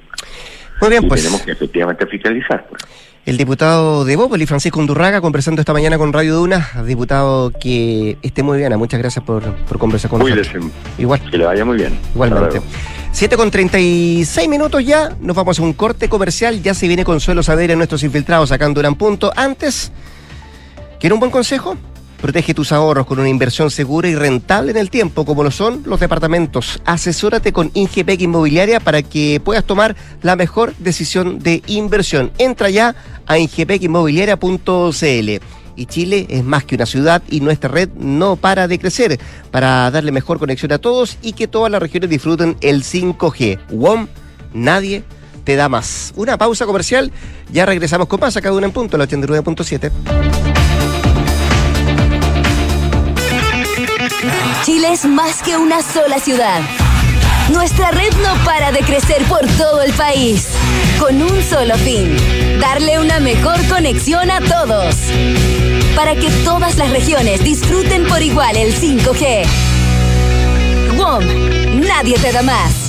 Muy bien, y pues. tenemos que efectivamente fiscalizar. pues. El diputado de Bópoli, Francisco Undurraga, conversando esta mañana con Radio Duna. Diputado que esté muy bien. Muchas gracias por, por conversar con nosotros. Igual, que le vaya muy bien. Igualmente. luego. 7 con 36 minutos ya. Nos vamos a un corte comercial. Ya se viene Consuelo Saber en nuestros infiltrados en Durán Punto. Antes, ¿quiere un buen consejo? Protege tus ahorros con una inversión segura y rentable en el tiempo, como lo son los departamentos. Asesórate con Ingepec Inmobiliaria para que puedas tomar la mejor decisión de inversión. Entra ya a ingepecinmobiliaria.cl. Y Chile es más que una ciudad y nuestra red no para de crecer para darle mejor conexión a todos y que todas las regiones disfruten el 5G. WOM, nadie te da más. Una pausa comercial, ya regresamos con más acá de una en punto, la 89.7. Chile es más que una sola ciudad. Nuestra red no para de crecer por todo el país, con un solo fin, darle una mejor conexión a todos, para que todas las regiones disfruten por igual el 5G. WOM, nadie te da más.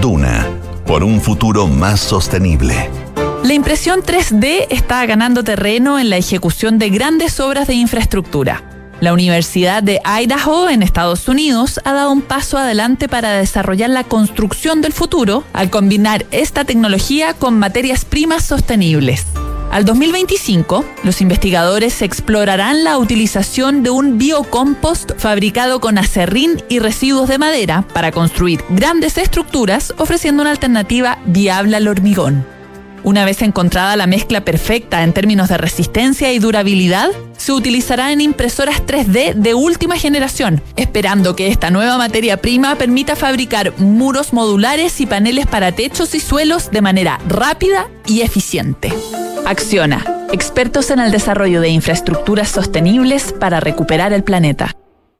Duna, por un futuro más sostenible. La impresión 3D está ganando terreno en la ejecución de grandes obras de infraestructura. La Universidad de Idaho en Estados Unidos ha dado un paso adelante para desarrollar la construcción del futuro al combinar esta tecnología con materias primas sostenibles. Al 2025, los investigadores explorarán la utilización de un biocompost fabricado con acerrín y residuos de madera para construir grandes estructuras, ofreciendo una alternativa viable al hormigón. Una vez encontrada la mezcla perfecta en términos de resistencia y durabilidad, se utilizará en impresoras 3D de última generación, esperando que esta nueva materia prima permita fabricar muros modulares y paneles para techos y suelos de manera rápida y eficiente. Acciona, expertos en el desarrollo de infraestructuras sostenibles para recuperar el planeta.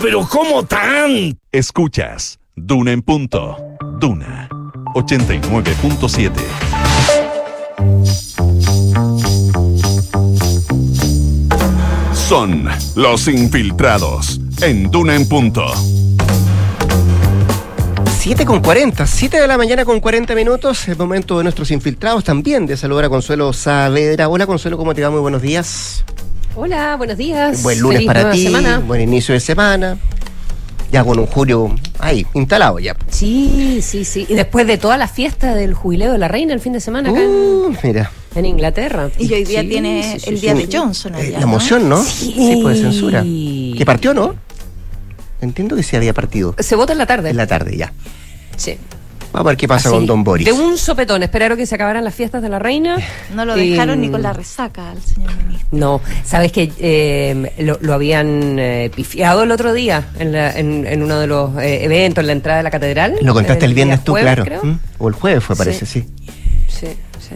pero ¿cómo tan? Escuchas Duna en punto. Duna 89.7. Son los infiltrados en Duna en punto. 7 con 40, 7 de la mañana con 40 minutos, el momento de nuestros infiltrados también, de saludar a Consuelo Saavedra. Hola Consuelo, ¿cómo te va? Muy buenos días. Hola, buenos días. Buen lunes Feliz para ti, semana. buen inicio de semana. Ya con un julio ahí, instalado ya. Sí, sí, sí. Y después de toda la fiesta del jubileo de la reina el fin de semana acá en- Uh, mira, en, Inglaterra. Y hoy día Sí, tiene sí, sí, el sí. día de Johnson. allá, la ¿no? emoción, ¿no? Sí. pues de censura. Que partió, ¿no? Entiendo que sí había partido. Se vota en la tarde. En la tarde, ya. Sí. Vamos a ver qué pasa Así, con Don Boris. De un sopetón. Esperaron que se acabaran las fiestas de la reina. [laughs] No lo dejaron ni con la resaca al señor ministro. No, sabes que eh, lo, lo habían eh, pifiado el otro día en, la- en- en uno de los eh, eventos, en la entrada de la catedral. Lo contaste el viernes tú, jueves, claro. creo. ¿Mm? O el jueves fue, parece, sí. Sí, sí.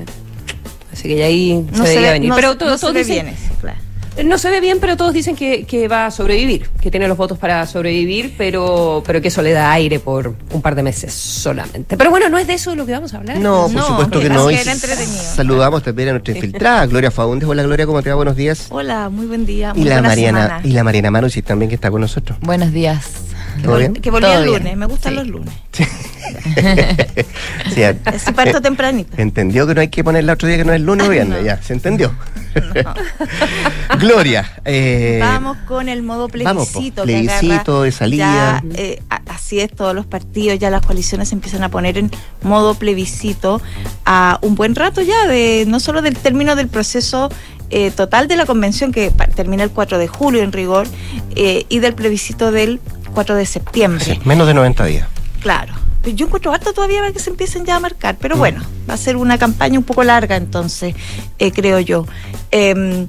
Así que ya ahí No se se veía ve- venir. no pero todos, no se todos ve dicen- bien eso, claro. No se ve bien, pero todos dicen que, que va a sobrevivir, que tiene los votos para sobrevivir, pero, pero que eso le da aire por un par de meses solamente. Pero bueno, no es de eso de lo que vamos a hablar. No, por supuesto que no. Y saludamos también a nuestra infiltrada, Gloria Faúndez. Hola Gloria, ¿cómo te va? Buenos días. Hola, muy buen día. Y Muy la buena Mariana, semana. y la Mariana Manucci también que está con nosotros. Buenos días. ¿Todo bien? Que volví el bien. lunes. Me gustan los lunes. Sí, [laughs] a- Así parto eh, tempranito. Entendió que no hay que ponerla otro día que no es lunes o viernes, ya, se entendió. [laughs] Gloria, eh, Vamos con el modo vamos, plebiscito. que plebiscito de salida. ya, eh, así es, todos los partidos, ya las coaliciones se empiezan a poner en modo plebiscito a un buen rato ya, de no solo del término del proceso eh, total de la convención, que termina el 4 de julio en rigor, eh, y del plebiscito del 4 de septiembre. sí, menos de 90 días. Claro. Pero yo encuentro harto todavía para que se empiecen ya a marcar. Mm. Pero bueno, va a ser una campaña un poco larga entonces, eh, creo yo. Em,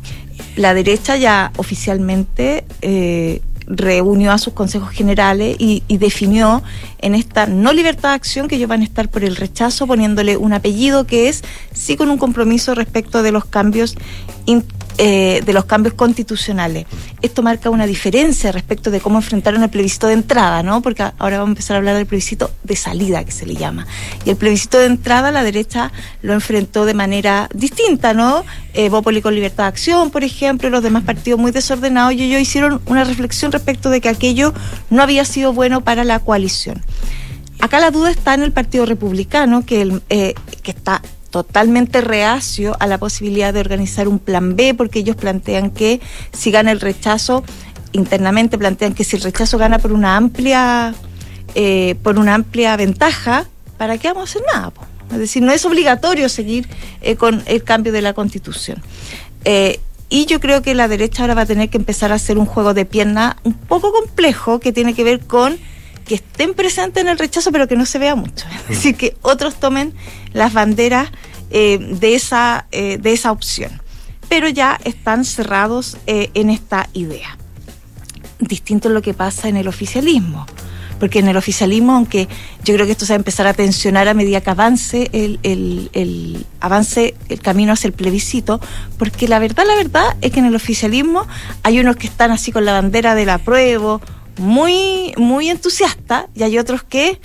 la derecha ya oficialmente eh, reunió a sus consejos generales y, y definió en esta no libertad de acción que ellos van a estar por el rechazo poniéndole un apellido que es sí con un compromiso respecto de los cambios in- eh, de los cambios constitucionales. Esto marca una diferencia respecto de cómo enfrentaron el plebiscito de entrada, ¿no? Porque ahora vamos a empezar a hablar del plebiscito de salida, que se le llama. Y el plebiscito de entrada, la derecha lo enfrentó de manera distinta, ¿no? Eh, Bópoli con libertad de acción, por ejemplo, y los demás partidos muy desordenados, y ellos hicieron una reflexión respecto de que aquello no había sido bueno para la coalición. Acá la duda está en el Partido Republicano, que, el, eh, que está totalmente reacio a la posibilidad de organizar un plan B, porque ellos plantean que si gana el rechazo, internamente plantean que si el rechazo gana por una amplia, eh, por una amplia ventaja, ¿para qué vamos a hacer nada? Es decir, no es obligatorio seguir eh, con el cambio de la constitución. Eh, y yo creo que la derecha ahora va a tener que empezar a hacer un juego de pierna un poco complejo que tiene que ver con que estén presentes en el rechazo, pero que no se vea mucho. [laughs] Es decir, que otros tomen las banderas eh, de, esa, eh, de esa opción. Pero ya están cerrados eh, en esta idea. Distinto es lo que pasa en el oficialismo. Porque en el oficialismo, aunque yo creo que esto se va a empezar a tensionar a medida que avance el, el- el- avance el camino hacia el plebiscito, porque la verdad, la verdad es que en el oficialismo hay unos que están así con la bandera del apruebo, muy, muy entusiasta, y hay otros que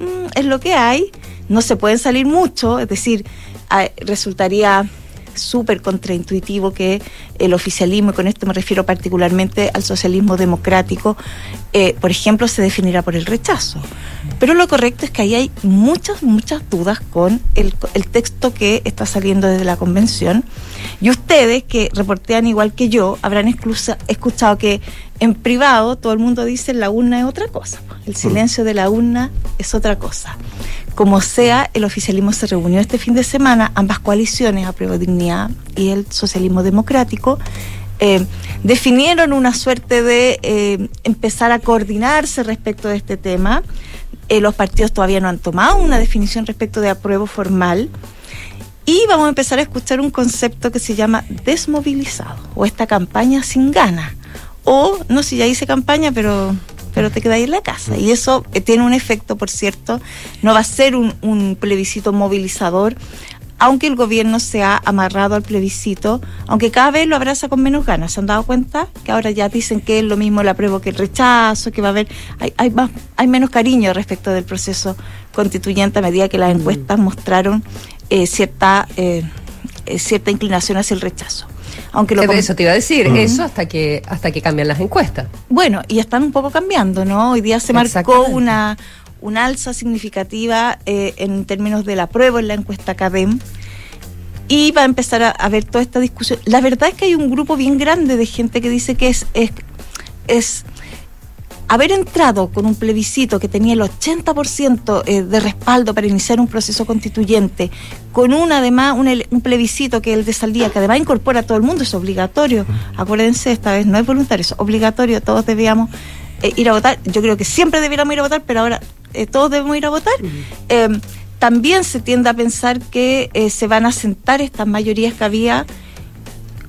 mm, es lo que hay, no se pueden salir mucho, es decir, resultaría súper contraintuitivo que el oficialismo, y con esto me refiero particularmente al socialismo democrático, eh, por ejemplo, se definirá por el rechazo. Pero lo correcto es que ahí hay muchas, muchas dudas con el, el texto que está saliendo desde la convención. Y ustedes que reportean igual que yo, habrán exclusa- escuchado que en privado todo el mundo dice la urna es otra cosa. El silencio de la urna es otra cosa. Como sea, el oficialismo se reunió este fin de semana, ambas coaliciones, Apruebo Dignidad y el Socialismo Democrático, eh, definieron una suerte de eh, empezar a coordinarse respecto de este tema. Eh, los partidos todavía no han tomado una definición respecto de apruebo formal. Y vamos a empezar a escuchar un concepto que se llama desmovilizado o esta campaña sin ganas. O, no sé si ya hice campaña, pero, pero te ahí en la casa. Y eso eh, tiene un efecto, por cierto, no va a ser un, un plebiscito movilizador, aunque el gobierno se ha amarrado al plebiscito, aunque cada vez lo abraza con menos ganas. ¿Se han dado cuenta? Que ahora ya dicen que es lo mismo el apruebo que el rechazo, que va a haber, hay, hay, más- hay menos cariño respecto del proceso constituyente a medida que las encuestas mostraron eh, cierta, eh, eh, cierta inclinación hacia el rechazo. Aunque lo Eso te iba a decir, Ujú. eso hasta que hasta que cambian las encuestas. Bueno, y están un poco cambiando, ¿no? Hoy día se marcó una, una alza significativa eh, en términos de la prueba en la encuesta CADEM. Y va a empezar a, a ver toda esta discusión. La verdad es que hay un grupo bien grande de gente que dice que es, es, es haber entrado con un plebiscito que tenía el 80% eh, de respaldo para iniciar un proceso constituyente, con un además un, un plebiscito que el de Saldía, que además incorpora a todo el mundo, es obligatorio. Acuérdense, esta vez no es voluntario, es obligatorio, todos debíamos eh, ir a votar. Yo creo que siempre debiéramos ir a votar, pero ahora eh, todos debemos ir a votar. Eh, también se tiende a pensar que eh, se van a sentar estas mayorías que había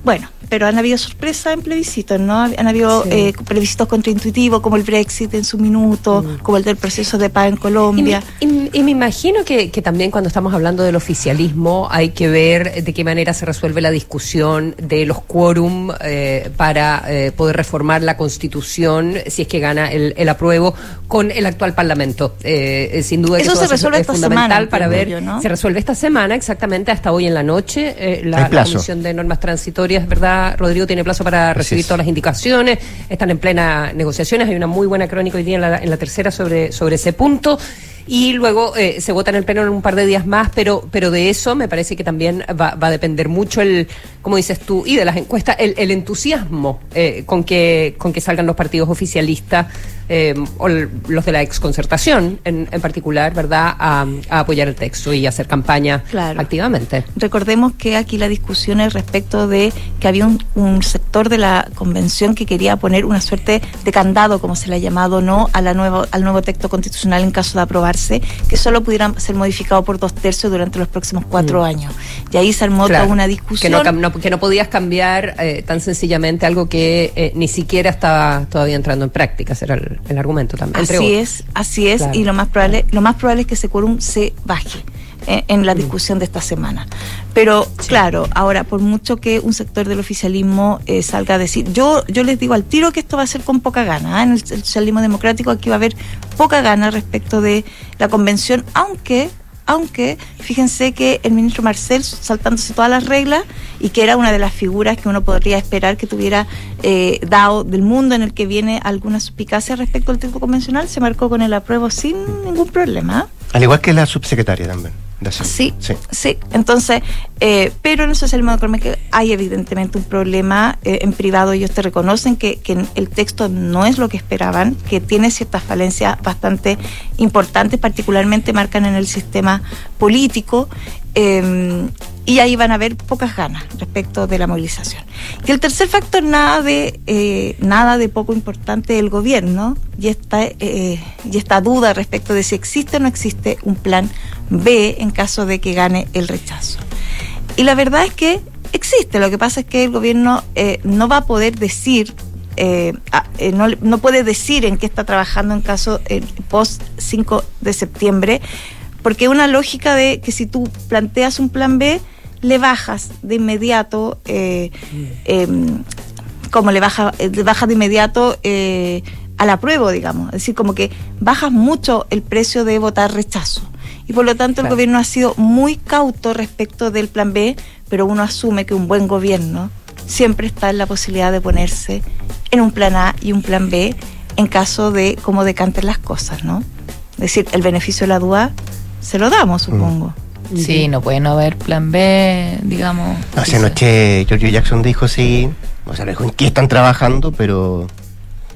bueno, pero han habido sorpresas en plebiscitos, ¿no? Han habido Sí. eh, plebiscitos contraintuitivos, como el Brexit en su minuto, como el del proceso de paz en Y me, Colombia. y- y me imagino que, que también cuando estamos hablando del oficialismo hay que ver de qué manera se resuelve la discusión de los quórum eh, para eh, poder reformar la constitución si es que gana el, el apruebo con el actual parlamento. Eh, eh, sin duda Eso se resuelve es esta fundamental semana, para ver. entiendo yo, ¿no? Se resuelve esta semana exactamente hasta hoy en la noche. eh, la, la. Comisión de Normas Transitorias, ¿verdad? Rodrigo tiene plazo para recibir es. todas las indicaciones. Están en plena negociaciones. Hay una muy buena crónica hoy día en la, en la tercera sobre, sobre ese punto. Y luego eh, se vota en el pleno en un par de días más, pero, pero de eso me parece que también va, va a depender mucho el, como dices tú, y de las encuestas, el, el entusiasmo eh, con que con que salgan los partidos oficialistas eh, o los de la exconcertación en, en particular, ¿verdad?, a, a apoyar el texto y hacer campaña Claro. activamente. Recordemos que aquí la discusión es respecto de que había un, un sector de la convención que quería poner una suerte de candado, como se le ha llamado, no a la nuevo, al nuevo texto constitucional en caso de aprobarse, que solo pudiera ser modificado por dos tercios durante los próximos cuatro Mm. años. Y ahí se armó Claro, toda una Que discusión. no, cam- no- que no podías cambiar eh, tan sencillamente algo que eh, ni siquiera estaba todavía entrando en práctica, ese era el, el argumento también. Así es, así es, Claro. y lo más probable, lo más probable es que ese quórum se baje en, en Mm. la discusión de esta semana. Pero claro, ahora por mucho que un sector del oficialismo eh, salga a decir, yo yo les digo al tiro que esto va a ser con poca gana. ¿eh? En el, el socialismo democrático aquí va a haber poca gana respecto de la convención, aunque aunque fíjense que el ministro Marcel, saltándose todas las reglas, y que era una de las figuras que uno podría esperar que tuviera eh, dado del mundo en el que viene alguna suspicacia respecto al texto convencional, se marcó con el apruebo sin ningún problema. Al igual que la subsecretaria también. Sí, sí. sí. Entonces, eh, pero en el socialismo democrático hay evidentemente un problema. eh, en privado ellos te reconocen que, que el texto no es lo que esperaban, que tiene ciertas falencias bastante importantes, particularmente marcan en el sistema político. Eh, y ahí van a haber pocas ganas respecto de la movilización. Y el tercer factor, nada de eh, nada de poco importante del gobierno y esta, eh, y esta duda respecto de si existe o no existe un plan B en caso de que gane el rechazo. Y la verdad es que existe, lo que pasa es que el gobierno eh, no va a poder decir eh, no, no puede decir en qué está trabajando en caso post 5 de septiembre, porque una lógica de que si tú planteas un plan B, le bajas de inmediato, eh, em, como le baja, eh, le bajas de inmediato eh, a la prueba, digamos. Es decir, como que bajas mucho el precio de votar rechazo. Y por lo tanto el gobierno ha sido muy cauto respecto del plan B, pero uno asume que un buen gobierno siempre está en la posibilidad de ponerse en un plan A y un plan B en caso de cómo decanten las cosas, ¿no? Es decir, el beneficio de la duda se lo damos, supongo. Sí, no puede no haber plan B, digamos. Hace anoche Giorgio Jackson dijo sí, o sea, dijo en qué están trabajando, pero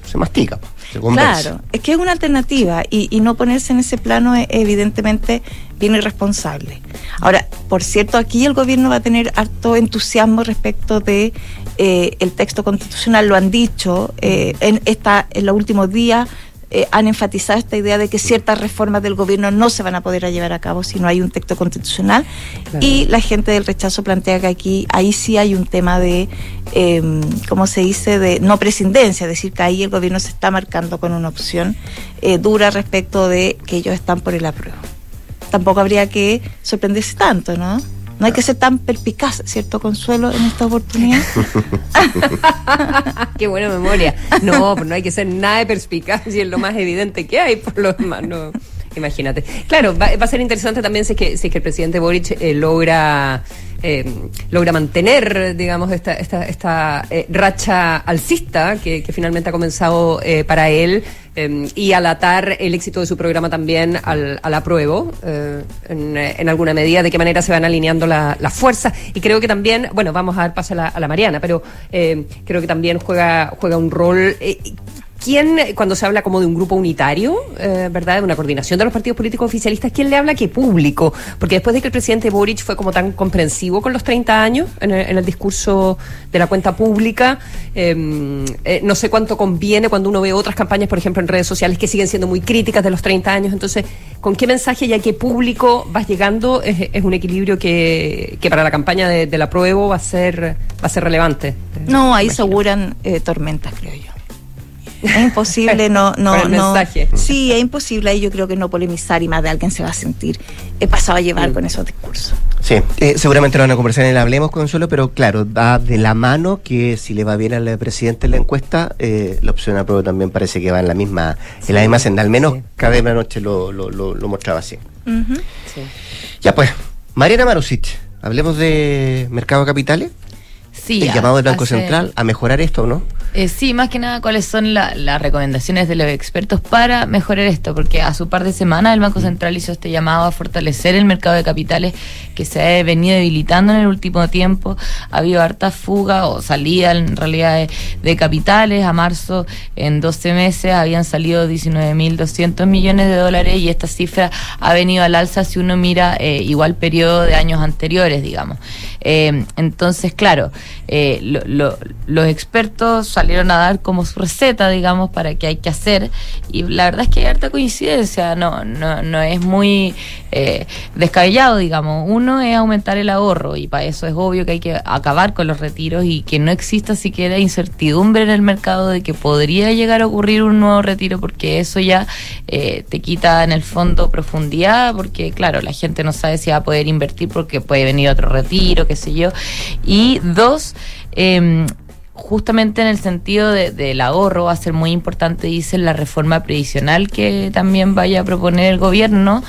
se mastica. Se. Claro, es que es una alternativa y, y no ponerse en ese plano es evidentemente bien irresponsable. Ahora, por cierto, aquí el gobierno va a tener harto entusiasmo respecto de eh, el texto constitucional, lo han dicho eh, en esta en los últimos días. Eh, han enfatizado esta idea de que ciertas reformas del gobierno no se van a poder llevar a cabo si no hay un texto constitucional Claro. y la gente del rechazo plantea que aquí ahí sí hay un tema de eh, ¿cómo se dice? de no prescindencia, es decir, que ahí el gobierno se está marcando con una opción eh, dura respecto de que ellos están por el apruebo. Tampoco habría que sorprenderse tanto, ¿no? No hay que ser tan perpicaz, ¿cierto, Consuelo, en esta oportunidad? [laughs] Qué buena memoria. No, pues no hay que ser nada de perspicaz y es lo más evidente que hay, por lo demás, no. Imagínate. Claro, va, va a ser interesante también si es que, si es que el presidente Boric eh, logra eh, logra mantener, digamos, esta, esta, esta eh, racha alcista que, finalmente ha comenzado eh, para él eh, y al atar el éxito de su programa también al, al apruebo, en, en alguna medida, de qué manera se van alineando la- las fuerzas. Y creo que también, bueno, vamos a dar paso a la, a la Mariana, pero creo que también juega, juega un rol. ¿Quién, cuando se habla como de un grupo unitario, eh, ¿verdad? De una coordinación de los partidos políticos oficialistas, ¿quién le habla que público? Porque después de que el presidente Boric fue como tan comprensivo con los 30 años en el, en el discurso de la cuenta pública, eh, eh, no sé cuánto conviene cuando uno ve otras campañas, por ejemplo, en redes sociales que siguen siendo muy críticas de los 30 años. Entonces, ¿con qué mensaje y a qué público vas llegando? Es, es un equilibrio que, que para la campaña de, de la prueba va a ser, va a ser relevante. No, ahí se auguran eh, tormentas, creo yo. Es imposible no, [laughs] no, el no. mensaje. Sí, es imposible ahí yo creo que no polemizar y más de alguien se va a sentir he pasado a llevar con esos discursos. Sí, eh, seguramente lo van a conversar en el Hablemos, Consuelo, pero claro, da de la mano que si le va bien al presidente en la encuesta, eh, la opción a prueba también parece que va en la misma, en la misma senda. Al menos cada vez la noche lo, lo, lo, lo mostraba así. Ya pues, Mariana Marusic, hablemos de mercado de capitales. Sí, el llamado del Banco hace- Central a mejorar esto, ¿no? Eh, sí, más que nada, ¿cuáles son la- las recomendaciones de los expertos para mejorar esto? Porque a su par de semanas el Banco Central hizo este llamado a fortalecer el mercado de capitales que se ha venido debilitando en el último tiempo. Ha habido harta fuga o salida en realidad de, de capitales. A marzo, en 12 meses, habían salido 19.200 millones de dólares y esta cifra ha venido al alza si uno mira eh, igual periodo de años anteriores, digamos. Eh, entonces, claro, eh, lo- lo- los expertos salieron a dar como su receta, digamos, para qué hay que hacer. Y la verdad es que hay harta coincidencia, no, no, no es muy eh, descabellado, digamos. Uno es aumentar el ahorro y para eso es obvio que hay que acabar con los retiros y que no exista siquiera incertidumbre en el mercado de que podría llegar a ocurrir un nuevo retiro porque eso ya eh, te quita en el fondo profundidad porque claro, la gente no sabe si va a poder invertir porque puede venir otro retiro, qué yo. Y dos, em, justamente en el sentido de- del ahorro va a ser muy importante, dicen, la reforma previsional que también vaya a proponer el gobierno,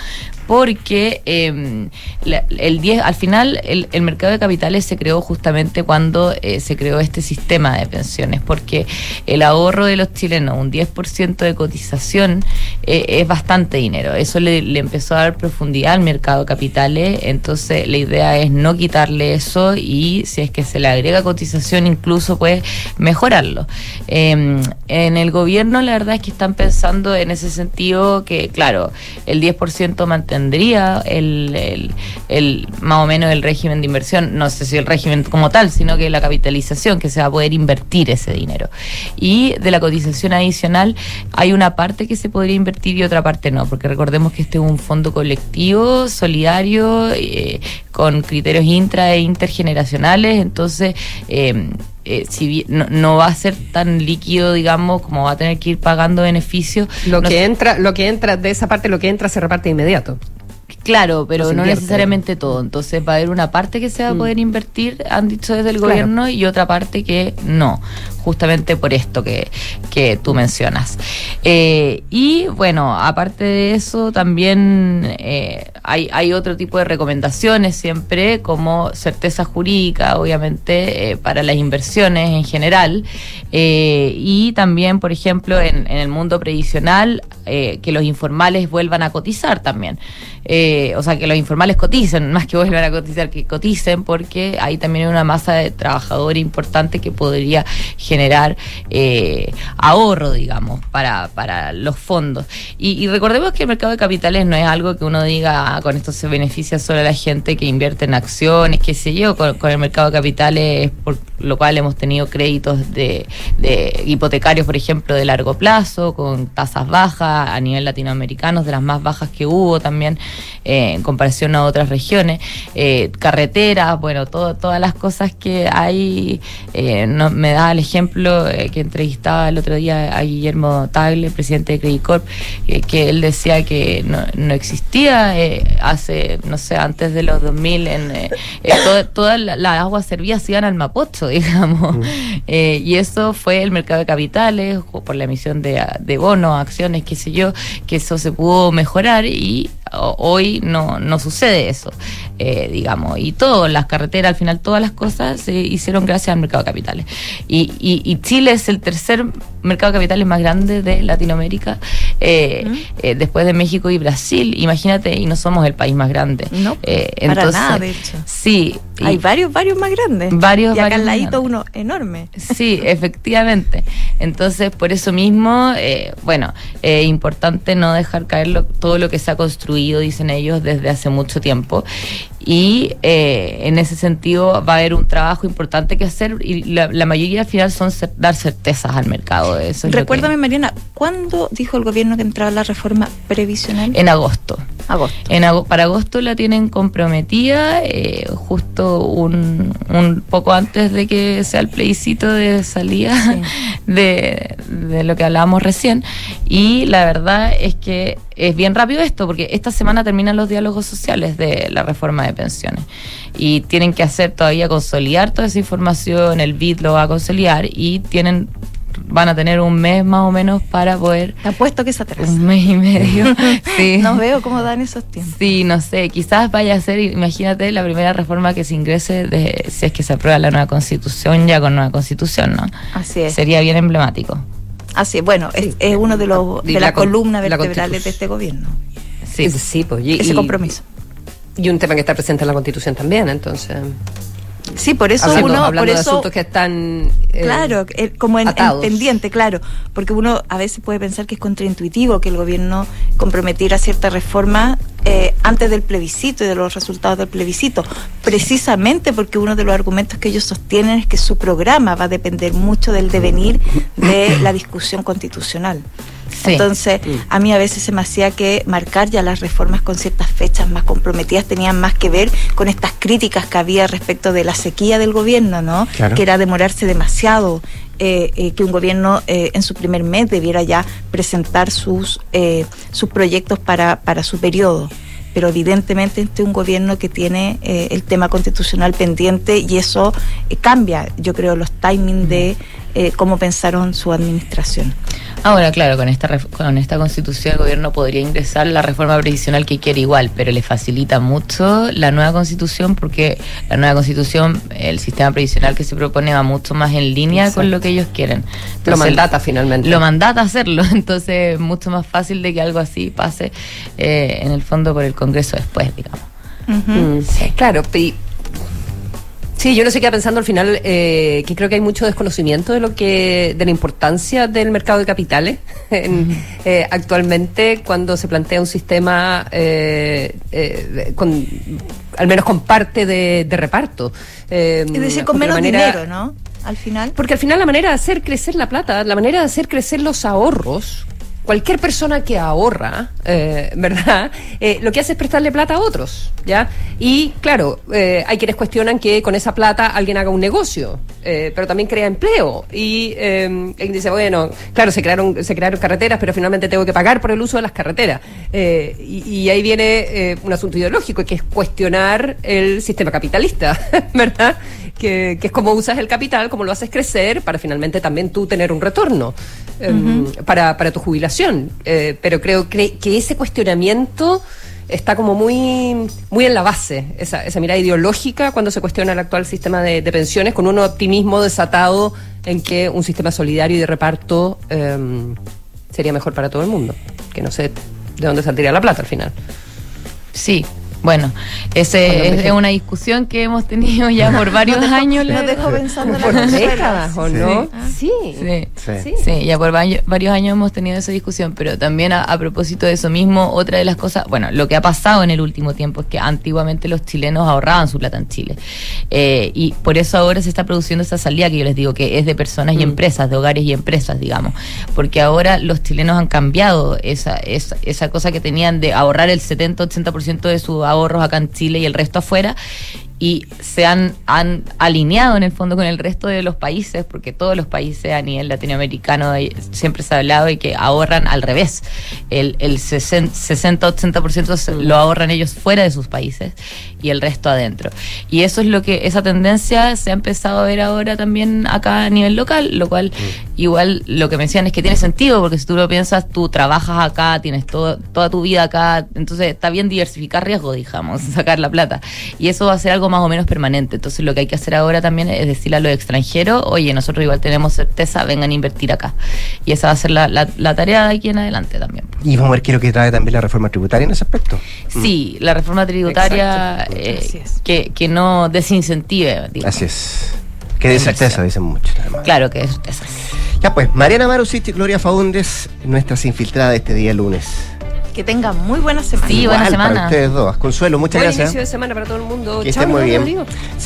porque la- el 10, al final el, mercado de capitales se creó justamente cuando eh, se creó este sistema de pensiones, porque el ahorro de los chilenos, un 10% de cotización, eh, es bastante dinero. Eso le, empezó a dar profundidad al mercado de capitales, entonces la idea es no quitarle eso y si es que se le agrega cotización incluso puede mejorarlo. Eh, en el gobierno la verdad es que están pensando en ese sentido que, claro, el 10% mantendría el, el, el- más o menos el régimen de inversión, no sé si el régimen como tal, sino que la capitalización, que se va a poder invertir ese dinero. Y de la cotización adicional hay una parte que se podría invertir y otra parte no, porque recordemos que este es un fondo colectivo, solidario, eh, con criterios intra e intergeneracionales, entonces... eh, eh, si bien no, no va a ser tan líquido, digamos, como va a tener que ir pagando beneficios. Lo no que entra, lo que entra de esa parte, lo que entra se reparte de inmediato. Claro, pero No necesariamente todo. Entonces va a haber una parte que se va a Mm. poder invertir, han dicho desde el Claro. gobierno, y otra parte que no, justamente por esto que, que tú mencionas. Eh, y bueno, aparte de eso, también eh, hay, hay otro tipo de recomendaciones siempre, como certeza jurídica, obviamente, eh, para las inversiones en general. Y también, por ejemplo, en, en el mundo previsional, que los informales vuelvan a cotizar también. o sea, que los informales coticen, más que vuelvan a cotizar, que coticen, porque hay también una masa de trabajadores importante que podría generar eh, ahorro, digamos, para, para los fondos. Y, recordemos que el mercado de capitales no es algo que uno diga, "Ah, con esto se beneficia solo a la gente que invierte en acciones, qué sé yo, con, el mercado de capitales, por lo cual hemos tenido créditos de, hipotecarios, por ejemplo, de largo plazo, con tasas bajas a nivel latinoamericano, de las más bajas que hubo también eh, en comparación a otras regiones, eh, carreteras, bueno, todo, todas las cosas que hay, me da el ejemplo eh, que entrevistaba el otro día a Guillermo Tagle, presidente de Credit Corp, eh, que él decía que no, no existía eh, hace, no sé, antes de los 2000, en, eh, eh, todo- todas la- las aguas servidas se iban al Mapocho, [laughs] digamos. Eh, y eso fue el mercado de capitales, o por la emisión de, de bonos, acciones, qué sé yo, que eso se pudo mejorar y hoy no, no sucede eso, eh, digamos. Y todas las carreteras, al final, todas las cosas se hicieron gracias al mercado de capitales. Y, y, y Chile es el tercer mercado de capitales más grande de Latinoamérica, eh, eh, después de México y Brasil. Imagínate, y no somos el país más grande. No, Eh, para entonces, nada, de hecho. Sí. Hay varios, varios más grandes. Varios, y acá varios al ladito uno enorme. Sí, [laughs] efectivamente. Entonces, por eso mismo, eh, bueno, es importante no dejar caer lo- todo lo que se ha construido, dicen ellos, desde hace mucho tiempo. Y eh, en ese sentido va a haber un trabajo importante que hacer y la, la mayoría al final son cer- dar certezas al mercado. Eso es lo que- Recuérdame, Mariana, ¿cuándo dijo el gobierno que entraba la reforma previsional? en agosto. agosto. En ago- para agosto la tienen comprometida, eh, justo un, un poco antes de que sea el plebiscito de salida [laughs] de, de lo que hablábamos recién. Y la verdad es que es bien rápido esto, porque esta semana terminan los diálogos sociales de la reforma de pensiones. Y tienen que hacer todavía consolidar toda esa información, el BID lo va a consolidar y tienen van a tener un mes más o menos para poder... Te apuesto que se atrasa. Un mes y medio. [laughs] sí. No veo cómo dan esos tiempos. Sí, no sé, quizás vaya a ser, imagínate, la primera reforma que se ingrese de, si es que se aprueba la nueva constitución, ya con nueva constitución, ¿no? Así es. Sería bien emblemático. Así es. Bueno, es, es uno de los de la las con- columnas la vertebrales constitu- de este gobierno. Sí, sí pues, y- Ese compromiso. Y un tema que está presente en la Constitución también, entonces. Sí, por eso hablando, uno, hablando por de eso asuntos que están. eh, Claro, eh, como en, pendiente, claro, porque uno a veces puede pensar que es contraintuitivo que el gobierno comprometiera cierta reforma eh, antes del plebiscito y de los resultados del plebiscito, precisamente porque uno de los argumentos que ellos sostienen es que su programa va a depender mucho del devenir de la discusión constitucional. Sí. Entonces, Mm. a mí a veces se me hacía que marcar ya las reformas con ciertas fechas más comprometidas tenían más que ver con estas críticas que había respecto de la sequía del gobierno, ¿no? Claro. Que era demorarse demasiado, eh, eh, que un gobierno eh, en su primer mes debiera ya presentar sus, eh, sus proyectos para, para su periodo. Pero evidentemente este es un gobierno que tiene el tema constitucional pendiente y eso cambia, yo creo, los timings de eh, cómo pensaron su administración. Ahora, claro, con esta con esta constitución el gobierno podría ingresar la reforma previsional que quiere igual, pero le facilita mucho la nueva constitución porque la nueva constitución, el sistema previsional que se propone va mucho más en línea con lo que ellos quieren. Lo mandata finalmente. Lo mandata hacerlo, [laughs] entonces es mucho más fácil de que algo así pase eh, en el fondo por el Congreso después, digamos. Mm, Claro, y- sí, yo no sé qué pensando al final, eh, que creo que hay mucho desconocimiento de lo que, de la importancia del mercado de capitales [laughs] en, eh, actualmente cuando se plantea un sistema eh, eh, con, al menos con parte de, de reparto. Eh, Es decir, con menos manera- dinero, ¿no? Al final. Porque al final la manera de hacer crecer la plata, la manera de hacer crecer los ahorros, cualquier persona que ahorra, eh, ¿verdad? [laughs] Eh, lo que hace es prestarle plata a otros, ¿ya? Y claro, eh, hay quienes cuestionan que con esa plata alguien haga un negocio, eh, pero también crea empleo. Y eh, alguien dice, bueno, claro, se crearon, se crearon carreteras, pero finalmente tengo que pagar por el uso de las carreteras. Eh, y, y ahí viene un asunto ideológico, que es cuestionar el sistema capitalista, [laughs] ¿verdad? Que, que es cómo usas el capital, cómo lo haces crecer para finalmente también tú tener un retorno eh, Ujú. para, para tu jubilación. Eh, pero creo que, que ese cuestionamiento está como muy, muy en la base, esa, esa mirada ideológica cuando se cuestiona el actual sistema de, de pensiones, con un optimismo desatado en que un sistema solidario y de reparto eh, sería mejor para todo el mundo. Que no sé de dónde saldría la plata al final. Sí, bueno, ese es, es una discusión que hemos tenido ya por [laughs] varios años. la Nos dejó pensando en Por [laughs] las décadas, ¿o no? Sí. Sí. Sí. Sí, ya por va- varios años hemos tenido esa discusión, pero también a, a propósito de eso mismo, otra de las cosas, bueno, lo que ha pasado en el último tiempo es que antiguamente los chilenos ahorraban su plata en Chile. Eh, y por eso ahora se está produciendo esa salida que yo les digo, que es de personas y empresas, de hogares y empresas, digamos. Porque ahora los chilenos han cambiado esa, esa, esa cosa que tenían de ahorrar el 70-80% de sus ahorros acá en Chile y el resto afuera y se han, han alineado en el fondo con el resto de los países, porque todos los países a nivel latinoamericano siempre se ha hablado de que ahorran al revés. El, el 60-80% se- lo ahorran ellos fuera de sus países y el resto adentro. Y eso es lo que, esa tendencia se ha empezado a ver ahora también acá a nivel local, lo cual igual lo que mencionan es que tiene sentido, porque si tú lo piensas, tú trabajas acá, tienes todo, toda tu vida acá, entonces está bien diversificar riesgo, digamos, [laughs] sacar la plata. Y eso va a ser algo más o menos permanente. Entonces lo que hay que hacer ahora también es decirle a los extranjeros, oye, nosotros igual tenemos certeza, vengan a invertir acá. Y esa va a ser la, la- la tarea de aquí en adelante también. Y vamos a ver qué es lo que trae también la reforma tributaria en ese aspecto. Sí, la reforma tributaria eh, que, que no desincentive, digamos. Así es. Que de certeza, dicen muchos. Claro que es certeza. Ya pues, Mariana Marusic y Gloria Faúndes, nuestras infiltradas de este día lunes. Que tengan muy buena semana. Sí, buena Igual semana. Para ustedes dos. Consuelo, muchas Buen gracias. inicio de semana para todo el mundo. Que Chao, estén muy nos bien. vemos, Rodrigo.